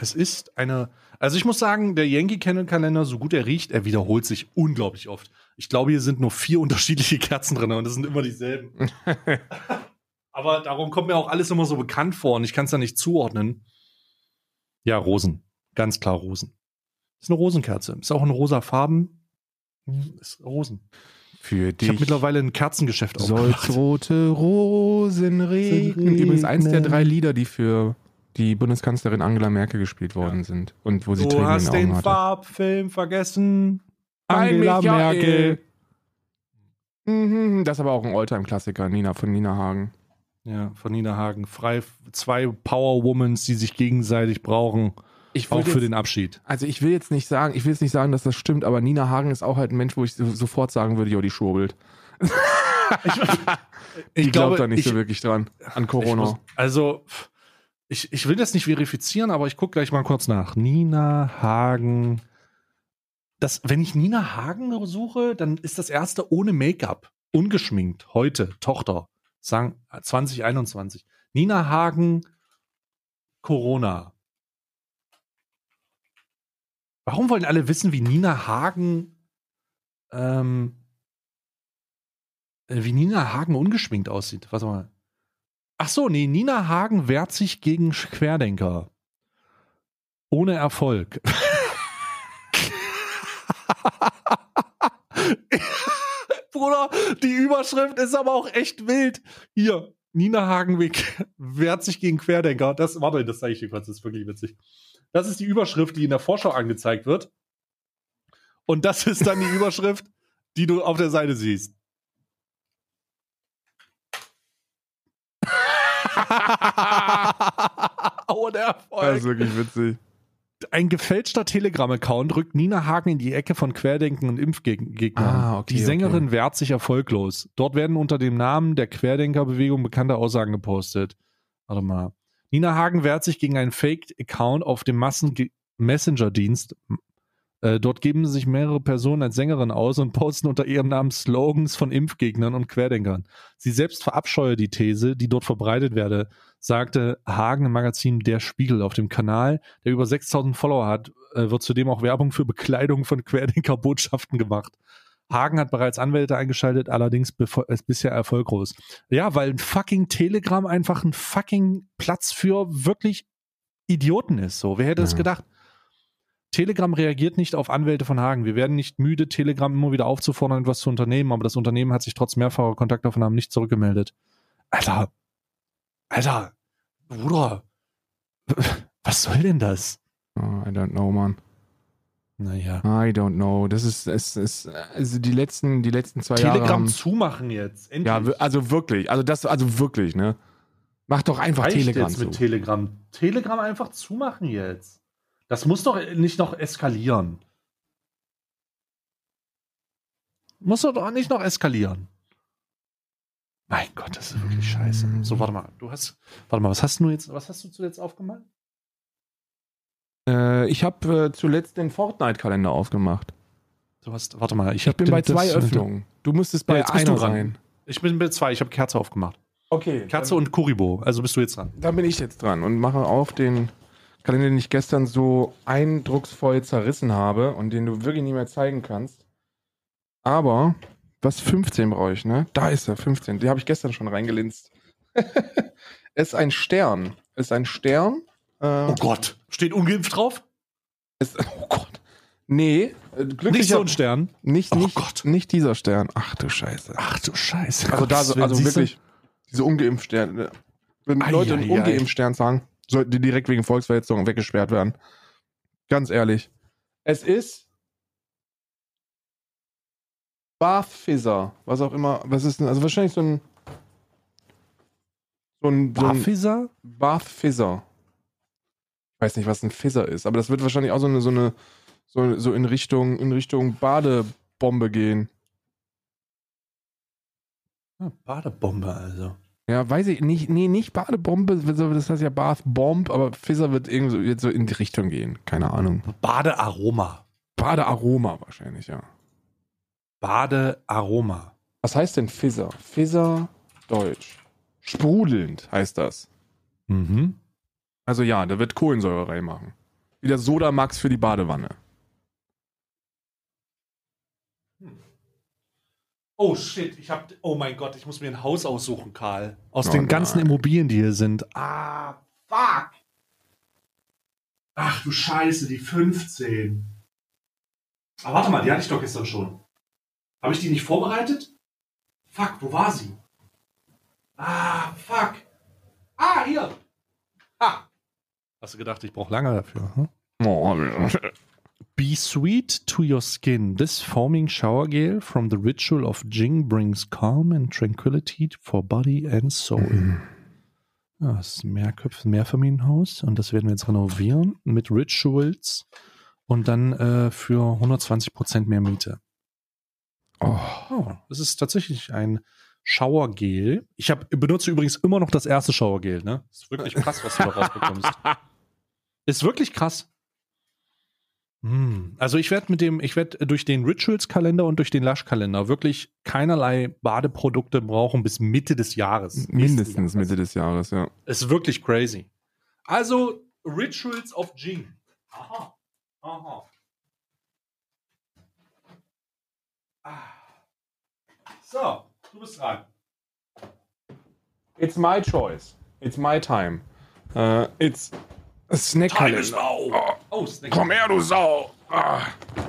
Es ist eine. Also ich muss sagen, der Yankee Candle Kalender, so gut er riecht, er wiederholt sich unglaublich oft. Ich glaube, hier sind nur vier unterschiedliche Kerzen drin und das sind immer dieselben. Aber darum kommt mir auch alles immer so bekannt vor und ich kann es da nicht zuordnen. Ja, Rosen. Ganz klar Rosen. Ist eine Rosenkerze. Ist auch in rosa Farben. Ist Rosen. Für Ich dich habe mittlerweile ein Kerzengeschäft soll's aufgemacht. rote Rosen regnen. Übrigens eins der drei Lieder, die für die Bundeskanzlerin Angela Merkel gespielt worden sind. Und wo sie Du Tränen in hast den den Augen hatte. Farbfilm vergessen. Angela. Merkel. Mhm, Das ist aber auch ein Alltime-Klassiker, Nina von Nina Hagen. Ja, von Nina Hagen. Frei, zwei Power-Womans, die sich gegenseitig brauchen. Ich Auch würde für jetzt- den Abschied. Also ich will jetzt nicht sagen, ich will jetzt nicht sagen, dass das stimmt, aber Nina Hagen ist auch halt ein Mensch, wo ich so, sofort sagen würde, jo, die schurbelt. Ich Die glaubt da nicht ich, so wirklich dran an ich Corona. muss, also, ich, ich will das nicht verifizieren, aber ich gucke gleich mal kurz nach. Nina Hagen. Das, wenn ich Nina Hagen suche, dann ist das erste ohne Make-up. Ungeschminkt. Heute. Tochter. Sagen 2021. Nina Hagen. Corona. Warum wollen alle wissen, wie Nina Hagen, ähm, äh, wie Nina Hagen ungeschminkt aussieht? Warte mal. Ach so, nee, Nina Hagen wehrt sich gegen Querdenker. Ohne Erfolg. Bruder, die Überschrift ist aber auch echt wild. Hier, Nina Hagenweg wehrt sich gegen Querdenker. Das, warte, das zeige ich dir kurz, das ist wirklich witzig. Das ist die Überschrift, die in der Vorschau angezeigt wird. Und das ist dann die Überschrift, die du auf der Seite siehst. oh, der Erfolg. Das ist wirklich witzig. Ein gefälschter Telegram-Account rückt Nina Hagen in die Ecke von Querdenken und Impfgegnern. Ah, okay, die Sängerin okay. wehrt sich erfolglos. Dort werden unter dem Namen der Querdenkerbewegung bekannte Aussagen gepostet. Warte mal. Nina Hagen wehrt sich gegen einen Fake-Account auf dem Massen-Messenger-Dienst. Äh, dort geben sich mehrere Personen als Sängerin aus und posten unter ihrem Namen Slogans von Impfgegnern und Querdenkern. Sie selbst verabscheue die These, die dort verbreitet werde, sagte Hagen im Magazin Der Spiegel auf dem Kanal, der über 6000 Follower hat, äh, wird zudem auch Werbung für Bekleidung von Querdenker-Botschaften gemacht. Hagen hat bereits Anwälte eingeschaltet, allerdings ist bisher erfolglos. Ja, weil ein fucking Telegram einfach ein fucking Platz für wirklich Idioten ist. So, wer hätte das Ja. gedacht? Telegram reagiert nicht auf Anwälte von Hagen. Wir werden nicht müde, Telegram immer wieder aufzufordern, etwas zu unternehmen, aber das Unternehmen hat sich trotz mehrfacher Kontaktaufnahmen nicht zurückgemeldet. Alter, Alter, Bruder, was soll denn das? Oh, I don't know, man. Naja. I don't know. Das ist, es ist, also die letzten, die letzten zwei Jahre. Telegram zumachen jetzt. Endlich. ja, also wirklich. Also das, also wirklich, ne? Mach doch einfach Reicht Telegram jetzt zu. mit Telegram. Telegram einfach zumachen jetzt. Das muss doch nicht noch eskalieren. Muss doch nicht noch eskalieren. Mein Gott, das ist wirklich scheiße. So, warte mal. Du hast, warte mal, was hast du jetzt, was hast du zuletzt aufgemacht? äh, ich habe äh, zuletzt den Fortnite-Kalender aufgemacht. Du hast, warte mal, ich, Ich bin bei zwei Öffnungen. Du müsstest bei Ja, einer sein. Ich bin bei zwei, ich habe Kerze aufgemacht. Okay. Kerze und Kuribo, also bist du jetzt dran. Da bin ich jetzt dran und mache auf den Kalender, den ich gestern so eindrucksvoll zerrissen habe und den du wirklich nicht mehr zeigen kannst. Aber, was 15 brauche ich, ne? Da ist er, 15. Die habe ich gestern schon reingelinst. es ist ein Stern. Es ist ein Stern. Äh, Oh Gott, steht ungeimpft drauf? es, oh Gott. Nee, äh, Nicht glücklicher, so ein Stern. nicht, Oh nicht, Gott. nicht dieser Stern. Ach du Scheiße. Ach du Scheiße. Also da, so, also wirklich, diese ungeimpft Sterne. Wenn Ei, Leute ei, einen ei. ungeimpft Stern sagen, sollten die direkt wegen Volksverhetzung weggesperrt werden. Ganz ehrlich. Es ist Bath Fizzer, was auch immer, was ist denn, also wahrscheinlich so ein so ein, so ein Barfisser? Bath Fizzer. Ich weiß nicht, was ein Fizzer ist, aber das wird wahrscheinlich auch so eine, so eine, so, so in Richtung, in Richtung Badebombe gehen. Ah, Badebombe also. Ja, weiß ich nicht. Nee, nicht Badebombe, das heißt ja Bath Bomb, aber Fizzer wird irgendwie so, jetzt so in die Richtung gehen. Keine Ahnung. Badearoma. Badearoma wahrscheinlich, ja. Badearoma. Was heißt denn Fizzer? Fizzer Deutsch. Sprudelnd heißt das. Mhm. Also ja, da wird Kohlensäure reinmachen. Wie der Sodamax für die Badewanne. Oh shit, ich hab. Oh mein Gott, ich muss mir ein Haus aussuchen, Karl. Aus Oh den ganzen nein. Immobilien, die hier sind. Ah, fuck. Ach du Scheiße, die 15. Aber warte mal, die hatte ich doch gestern schon. Habe ich die nicht vorbereitet? Fuck, wo war sie? Ah, fuck. Ah, hier. Ah. Hast du gedacht, ich brauche lange dafür? Hm? Oh, Be sweet to your skin. This foaming shower gel from the ritual of Jing brings calm and tranquility for body and soul. Ja, das ist ein Mehrköpf Mehrfamilienhaus und das werden wir jetzt renovieren mit Rituals und dann äh, für 120% mehr Miete. oh. Oh, das ist tatsächlich ein Showergel. Ich hab, benutze übrigens immer noch das erste Showergel. Ne? Ist wirklich krass, was du da rausbekommst. Ist wirklich krass. Hm, Also ich werde mit dem, ich werde durch den Rituals-Kalender und durch den Lush-Kalender wirklich keinerlei Badeprodukte brauchen bis Mitte des Jahres. Mindestens Nächsten Mitte des Jahres, ja. Ist wirklich crazy. Also Rituals of Jing. Aha. Aha. Ah. So, du bist dran. It's my choice. It's my time. Uh, it's Snack-Kalender. now. Oh, Snack. Komm her, du Sau! Ah.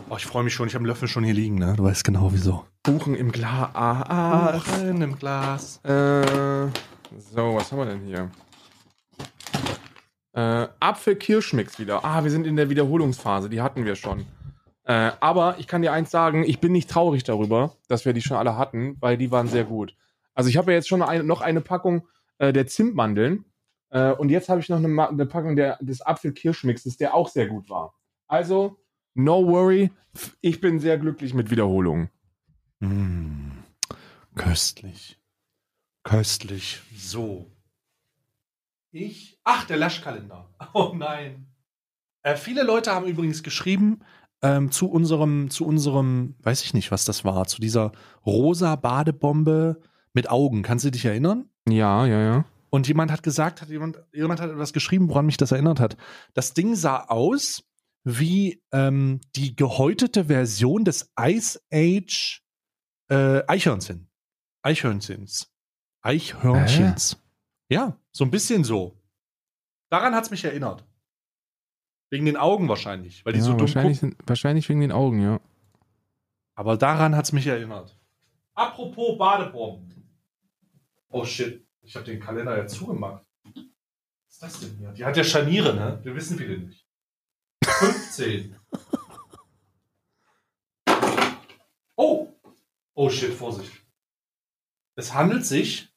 Oh, ich freue mich schon. Ich habe einen Löffel schon hier liegen, ne? Du weißt genau wieso. Kuchen im Glas. Ah, ah. Kuchen im Glas. Äh, So, was haben wir denn hier? Äh, Apfel-Kirschmix wieder. Ah, wir sind in der Wiederholungsphase, die hatten wir schon. Äh, aber ich kann dir eins sagen, ich bin nicht traurig darüber, dass wir die schon alle hatten, weil die waren sehr gut. Also ich habe ja jetzt schon eine, noch eine Packung äh, der Zimtmandeln äh, und jetzt habe ich noch eine, eine Packung der, des Apfel-Kirschmixes, der auch sehr gut war. Also, no worry, ich bin sehr glücklich mit Wiederholungen. Mm, köstlich. Köstlich. So. Ich. Ach, der Laschkalender. Oh nein. Äh, viele Leute haben übrigens geschrieben ähm, zu unserem, zu unserem, weiß ich nicht, was das war, zu dieser rosa Badebombe mit Augen. Kannst du dich erinnern? Ja, ja, ja. Und jemand hat gesagt, hat jemand, jemand hat etwas geschrieben, woran mich das erinnert hat. Das Ding sah aus wie ähm, die gehäutete Version des Ice Age äh, Eichhörnchen. Eichhörnchens. Eichhörnchens. Ja, so ein bisschen so. Daran hat es mich erinnert. Wegen den Augen wahrscheinlich, weil die ja so dumm wahrscheinlich, sind- wahrscheinlich wegen den Augen, ja. Aber daran hat es mich erinnert. Apropos Badebomben. Oh shit, ich habe den Kalender ja zugemacht. Was ist das denn hier? Die hat ja Scharniere, ne? Wir wissen viele nicht. 15. Oh! Oh shit, Vorsicht. Es handelt sich.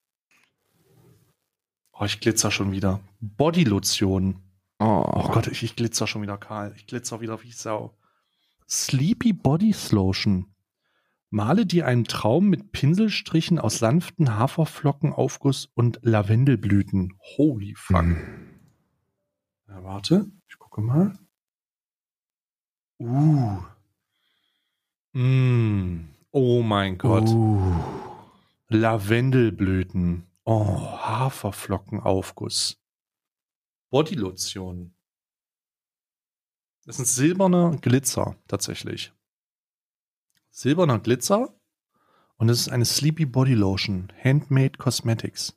Oh, ich glitzer schon wieder. Bodylotion. Oh, Oh Gott, ich, ich glitzer schon wieder kahl. Ich glitzer wieder wie Sau. Sleepy Body Lotion. Male dir einen Traum mit Pinselstrichen aus sanften Haferflocken, Aufguss und Lavendelblüten. Holy fuck. Ja, warte, ich gucke mal. Uh. Mm. Oh mein Gott. Uh. Lavendelblüten. Oh, Haferflockenaufguss. Bodylotion. Das ist ein silberner Glitzer, tatsächlich. Silberner Glitzer. Und es ist eine Sleepy Body Lotion. Handmade Cosmetics.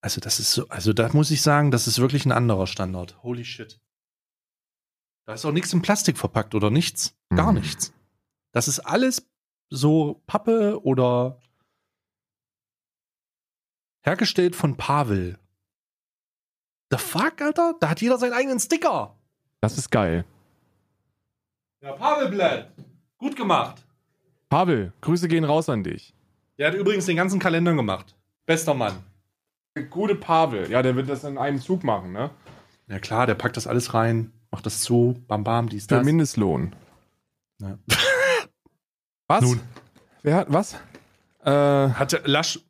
Also, das ist so, also da muss ich sagen, das ist wirklich ein anderer Standard. Holy shit. Da ist auch nichts in Plastik verpackt oder nichts. Gar Mhm. nichts. Das ist alles so Pappe oder hergestellt von Pavel. The fuck, Alter? Da hat jeder seinen eigenen Sticker. Das ist geil. Ja, Pavelblatt. Gut gemacht. Pavel, Grüße gehen raus an dich. Der hat übrigens den ganzen Kalender gemacht. Bester Mann. Gute Pavel. Ja, der wird das in einem Zug machen, ne? Ja klar, der packt das alles rein, macht das zu, bam bam, dies, Für das. Mindestlohn. Ja. Was? Nun. Wer hat was? Äh, Hatte Lasch,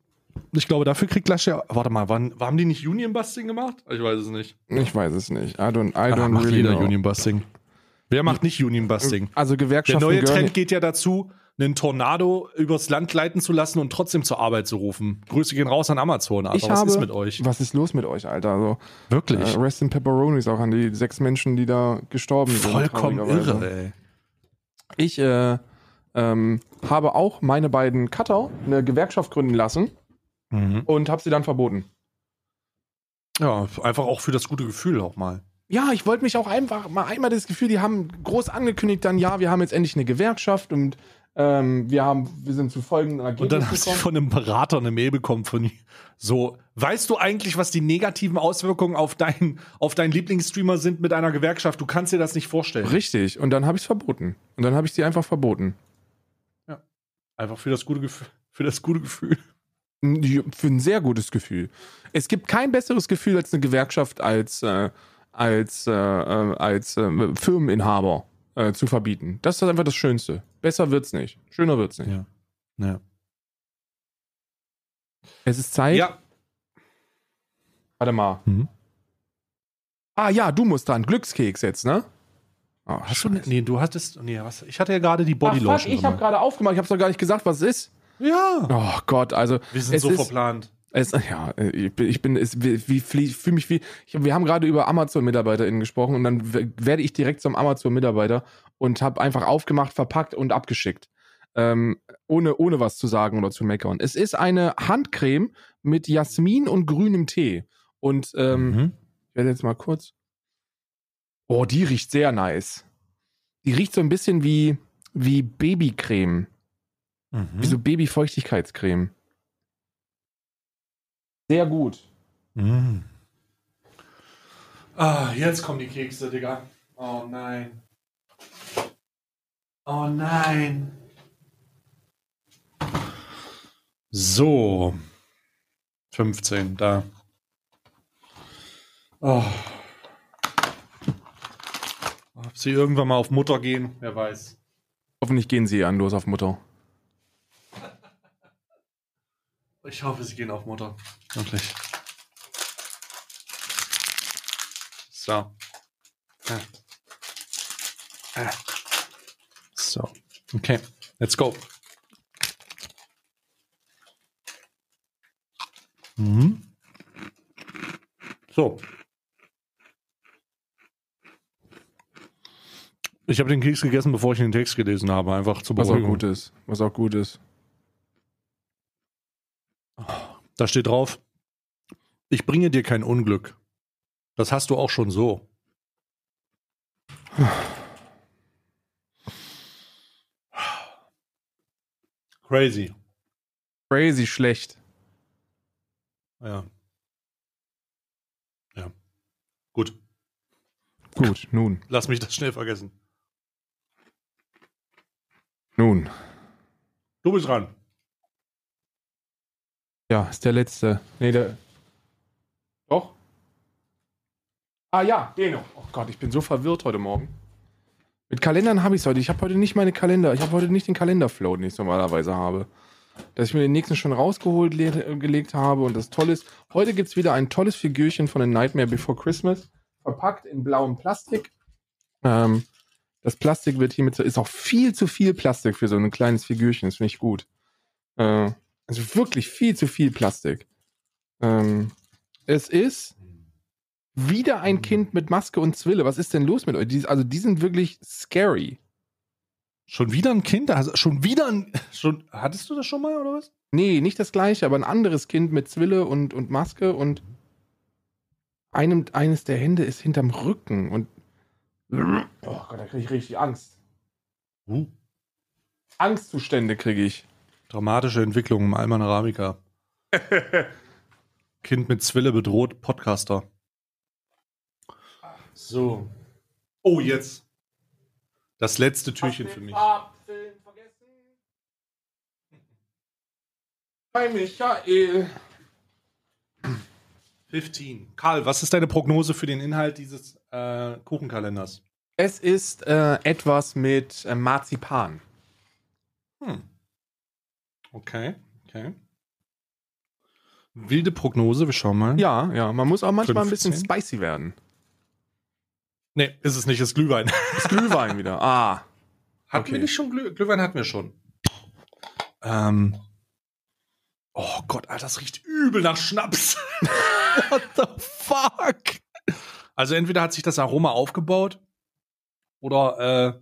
ich glaube, dafür kriegt Lasch ja, warte mal, wann, haben die nicht Union Busting gemacht? Ich weiß es nicht. ich weiß es nicht. I don't, I don't macht really jeder know. Union Busting. Wer macht nicht Union Busting? Also Der Gewerkschaften neue gehören- Trend geht ja dazu, einen Tornado übers Land gleiten zu lassen und trotzdem zur Arbeit zu rufen. Grüße gehen raus an Amazon, Alter. Ich Was habe, ist mit euch? Was ist los mit euch, Alter? Also, Wirklich? äh, Rest in Pepperonis auch an die sechs Menschen, die da gestorben sind. Vollkommen irre, ey. Ich äh, ähm, habe auch meine beiden Cutter eine Gewerkschaft gründen lassen Mhm. und habe sie dann verboten. Ja, einfach auch für das gute Gefühl auch mal. Ja, ich wollte mich auch einfach mal einmal das Gefühl, die haben groß angekündigt, dann ja, wir haben jetzt endlich eine Gewerkschaft und ähm, wir haben, wir sind zu folgenden Und dann hast du von einem Berater eine Mail bekommen von so, weißt du eigentlich, was die negativen Auswirkungen auf deinen auf deinen Lieblingsstreamer sind mit einer Gewerkschaft? Du kannst dir das nicht vorstellen. Richtig. Und dann habe ich es verboten. Und dann habe ich sie einfach verboten. Einfach für das gute Gefühl. Für das gute Gefühl. Ja, Für ein sehr gutes Gefühl. Es gibt kein besseres Gefühl als eine Gewerkschaft als, äh, als, äh, äh, als äh, Firmeninhaber äh, zu verbieten. Das ist einfach das Schönste. Besser wird's nicht. Schöner wird's nicht. Ja. Ja. Es ist Zeit. ja. Warte mal. Mhm. Ah ja, du musst dran. Glückskeks jetzt, ne? Oh, Hast du, nee, du hattest, nee, was, ich hatte ja gerade die Ach, Body fuck, Lotion. ich habe gerade aufgemacht. Ich habe doch gar nicht gesagt, was es ist. ja. Oh Gott, also Wir sind es so ist, verplant. Es, ja, äh, ich bin, ich bin, es, wie, fühle mich wie, ich, wir haben gerade über Amazon-MitarbeiterInnen gesprochen und dann werde ich direkt zum Amazon-Mitarbeiter und habe einfach aufgemacht, verpackt und abgeschickt. Ähm, ohne, ohne was zu sagen oder zu meckern. Es ist eine Handcreme mit Jasmin und grünem Tee. Und ähm, Mhm. ich werde jetzt mal kurz. Oh, die riecht sehr nice. Die riecht so ein bisschen wie, wie Babycreme. Mhm. Wie so Babyfeuchtigkeitscreme. Sehr gut. Mm. Ah, jetzt kommen die Kekse, Digga. Oh nein. Oh nein. So. 15, da. Oh. Ob sie irgendwann mal auf Mutter gehen, wer weiß. Hoffentlich gehen sie an, los auf Mutter. Ich hoffe, sie gehen auf Mutter. Wirklich. So. Ah. Ah. So. Okay. Let's go. Mhm. So. Ich habe den Keks gegessen, bevor ich den Text gelesen habe, einfach zur Was auch gut ist. Was auch gut ist. Da steht drauf, ich bringe dir kein Unglück. Das hast du auch schon so. Crazy. Crazy schlecht. Ja. Ja. Gut. Gut, nun. Lass mich das schnell vergessen. Nun. Du bist dran. Ja, ist der letzte. Nee, der. Doch? Ah ja, den noch. Oh Gott, ich bin so verwirrt heute Morgen. Mit Kalendern habe ich es heute. Ich habe heute nicht meine Kalender. Ich habe heute nicht den Kalenderflow, den ich normalerweise habe. Dass ich mir den nächsten schon rausgeholt le- gelegt habe. Und das Tolle ist, heute gibt es wieder ein tolles Figürchen von The Nightmare Before Christmas. Verpackt in blauem Plastik. Ähm, das Plastik wird hiermit, ist auch viel zu viel Plastik für so ein kleines Figürchen. Das finde ich gut. Äh, also wirklich viel zu viel Plastik. Ähm, es ist wieder ein Kind mit Maske und Zwille. Was ist denn los mit euch? Also die sind wirklich scary. Schon wieder ein Kind? Also schon wieder ein. Schon, hattest du das schon mal oder was? Nee, nicht das gleiche, aber ein anderes Kind mit Zwille und, und Maske und einem, eines der Hände ist hinterm Rücken und oh Gott, da kriege ich richtig Angst. Uh. Angstzustände kriege ich. Dramatische Entwicklung im Alman Arabica. kind mit Zwille bedroht, Podcaster. So. Oh, jetzt. Das letzte Türchen für mich. Bei Michael. 15. Karl, was ist deine Prognose für den Inhalt dieses äh, Kuchenkalenders? Es ist äh, etwas mit äh, Marzipan. Hm. Okay, okay. Wilde Prognose, wir schauen mal. Ja, ja, man muss auch manchmal ein bisschen 15? spicy werden. Nee, ist es nicht, ist Glühwein. Das Glühwein wieder. Ah. Hatten Okay. wir nicht schon Glüh Glühwein? Hatten wir schon. Ähm. Oh Gott, Alter, das riecht übel nach Schnaps. What the fuck? Also entweder hat sich das Aroma aufgebaut oder äh,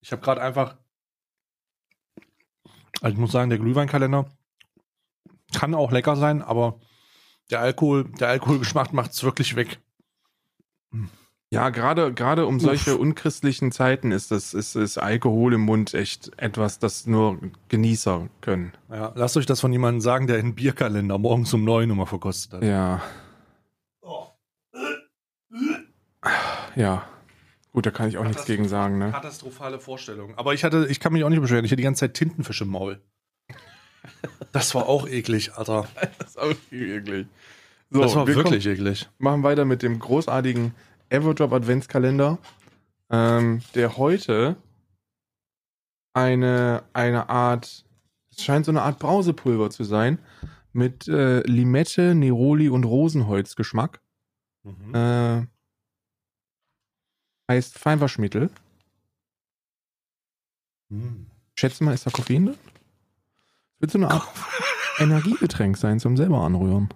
ich habe gerade einfach. Also ich muss sagen, der Glühweinkalender kann auch lecker sein, aber der Alkohol, der Alkoholgeschmack macht es wirklich weg. Ja, gerade gerade um solche unchristlichen Zeiten ist das ist, ist Alkohol im Mund echt etwas, das nur Genießer können. Ja, lasst euch das von jemandem sagen, der einen Bierkalender morgens um neun Uhr verkostet hat. Ja. Ja. Gut, da kann ich auch nichts gegen sagen, ne? Katastrophale Vorstellung. Aber ich hatte, ich kann mich auch nicht beschweren. Ich hatte die ganze Zeit Tintenfisch im Maul. Das war auch eklig, Alter. Das ist auch eklig. So, das war wir wirklich eklig. kommen, machen weiter mit dem großartigen Everdrop Adventskalender, ähm, der heute eine, eine Art, es scheint so eine Art Brausepulver zu sein, mit äh, Limette, Neroli und Rosenholzgeschmack. Mhm. Äh, heißt Feinwaschmittel. Mhm. Schätze mal, ist da Koffein drin? Wird so eine Art Energiegetränk sein zum selber anrühren.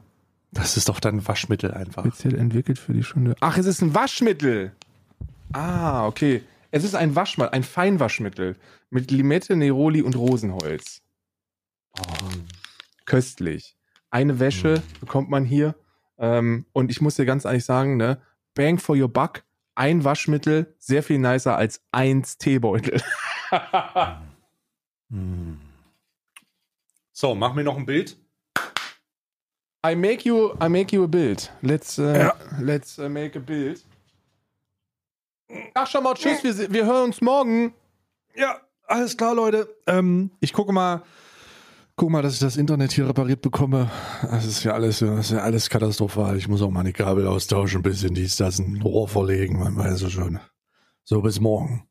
Das ist doch dann Waschmittel einfach. Speziell entwickelt für die Stunde. Ach, es ist ein Waschmittel. Ah, okay. Es ist ein Waschmittel, ein Feinwaschmittel mit Limette, Neroli und Rosenholz. Köstlich. Eine Wäsche bekommt man hier. Ähm, und ich muss dir ganz ehrlich sagen, ne, Bang for your buck, ein Waschmittel, sehr viel nicer als eins Teebeutel. So, mach mir noch ein Bild. I make you, I make you a bild. Let's, äh, Ja. let's äh, make a bild. Ach schon mal, tschüss, wir, wir hören uns morgen. Ja, alles klar, Leute. Ähm, ich gucke mal, guck mal, dass ich das Internet hier repariert bekomme. Das ist ja alles, das ist ja alles katastrophal. Ich muss auch meine Kabel austauschen, ein bisschen dies, das, ein Rohr verlegen, man weiß ja schon. So, bis morgen.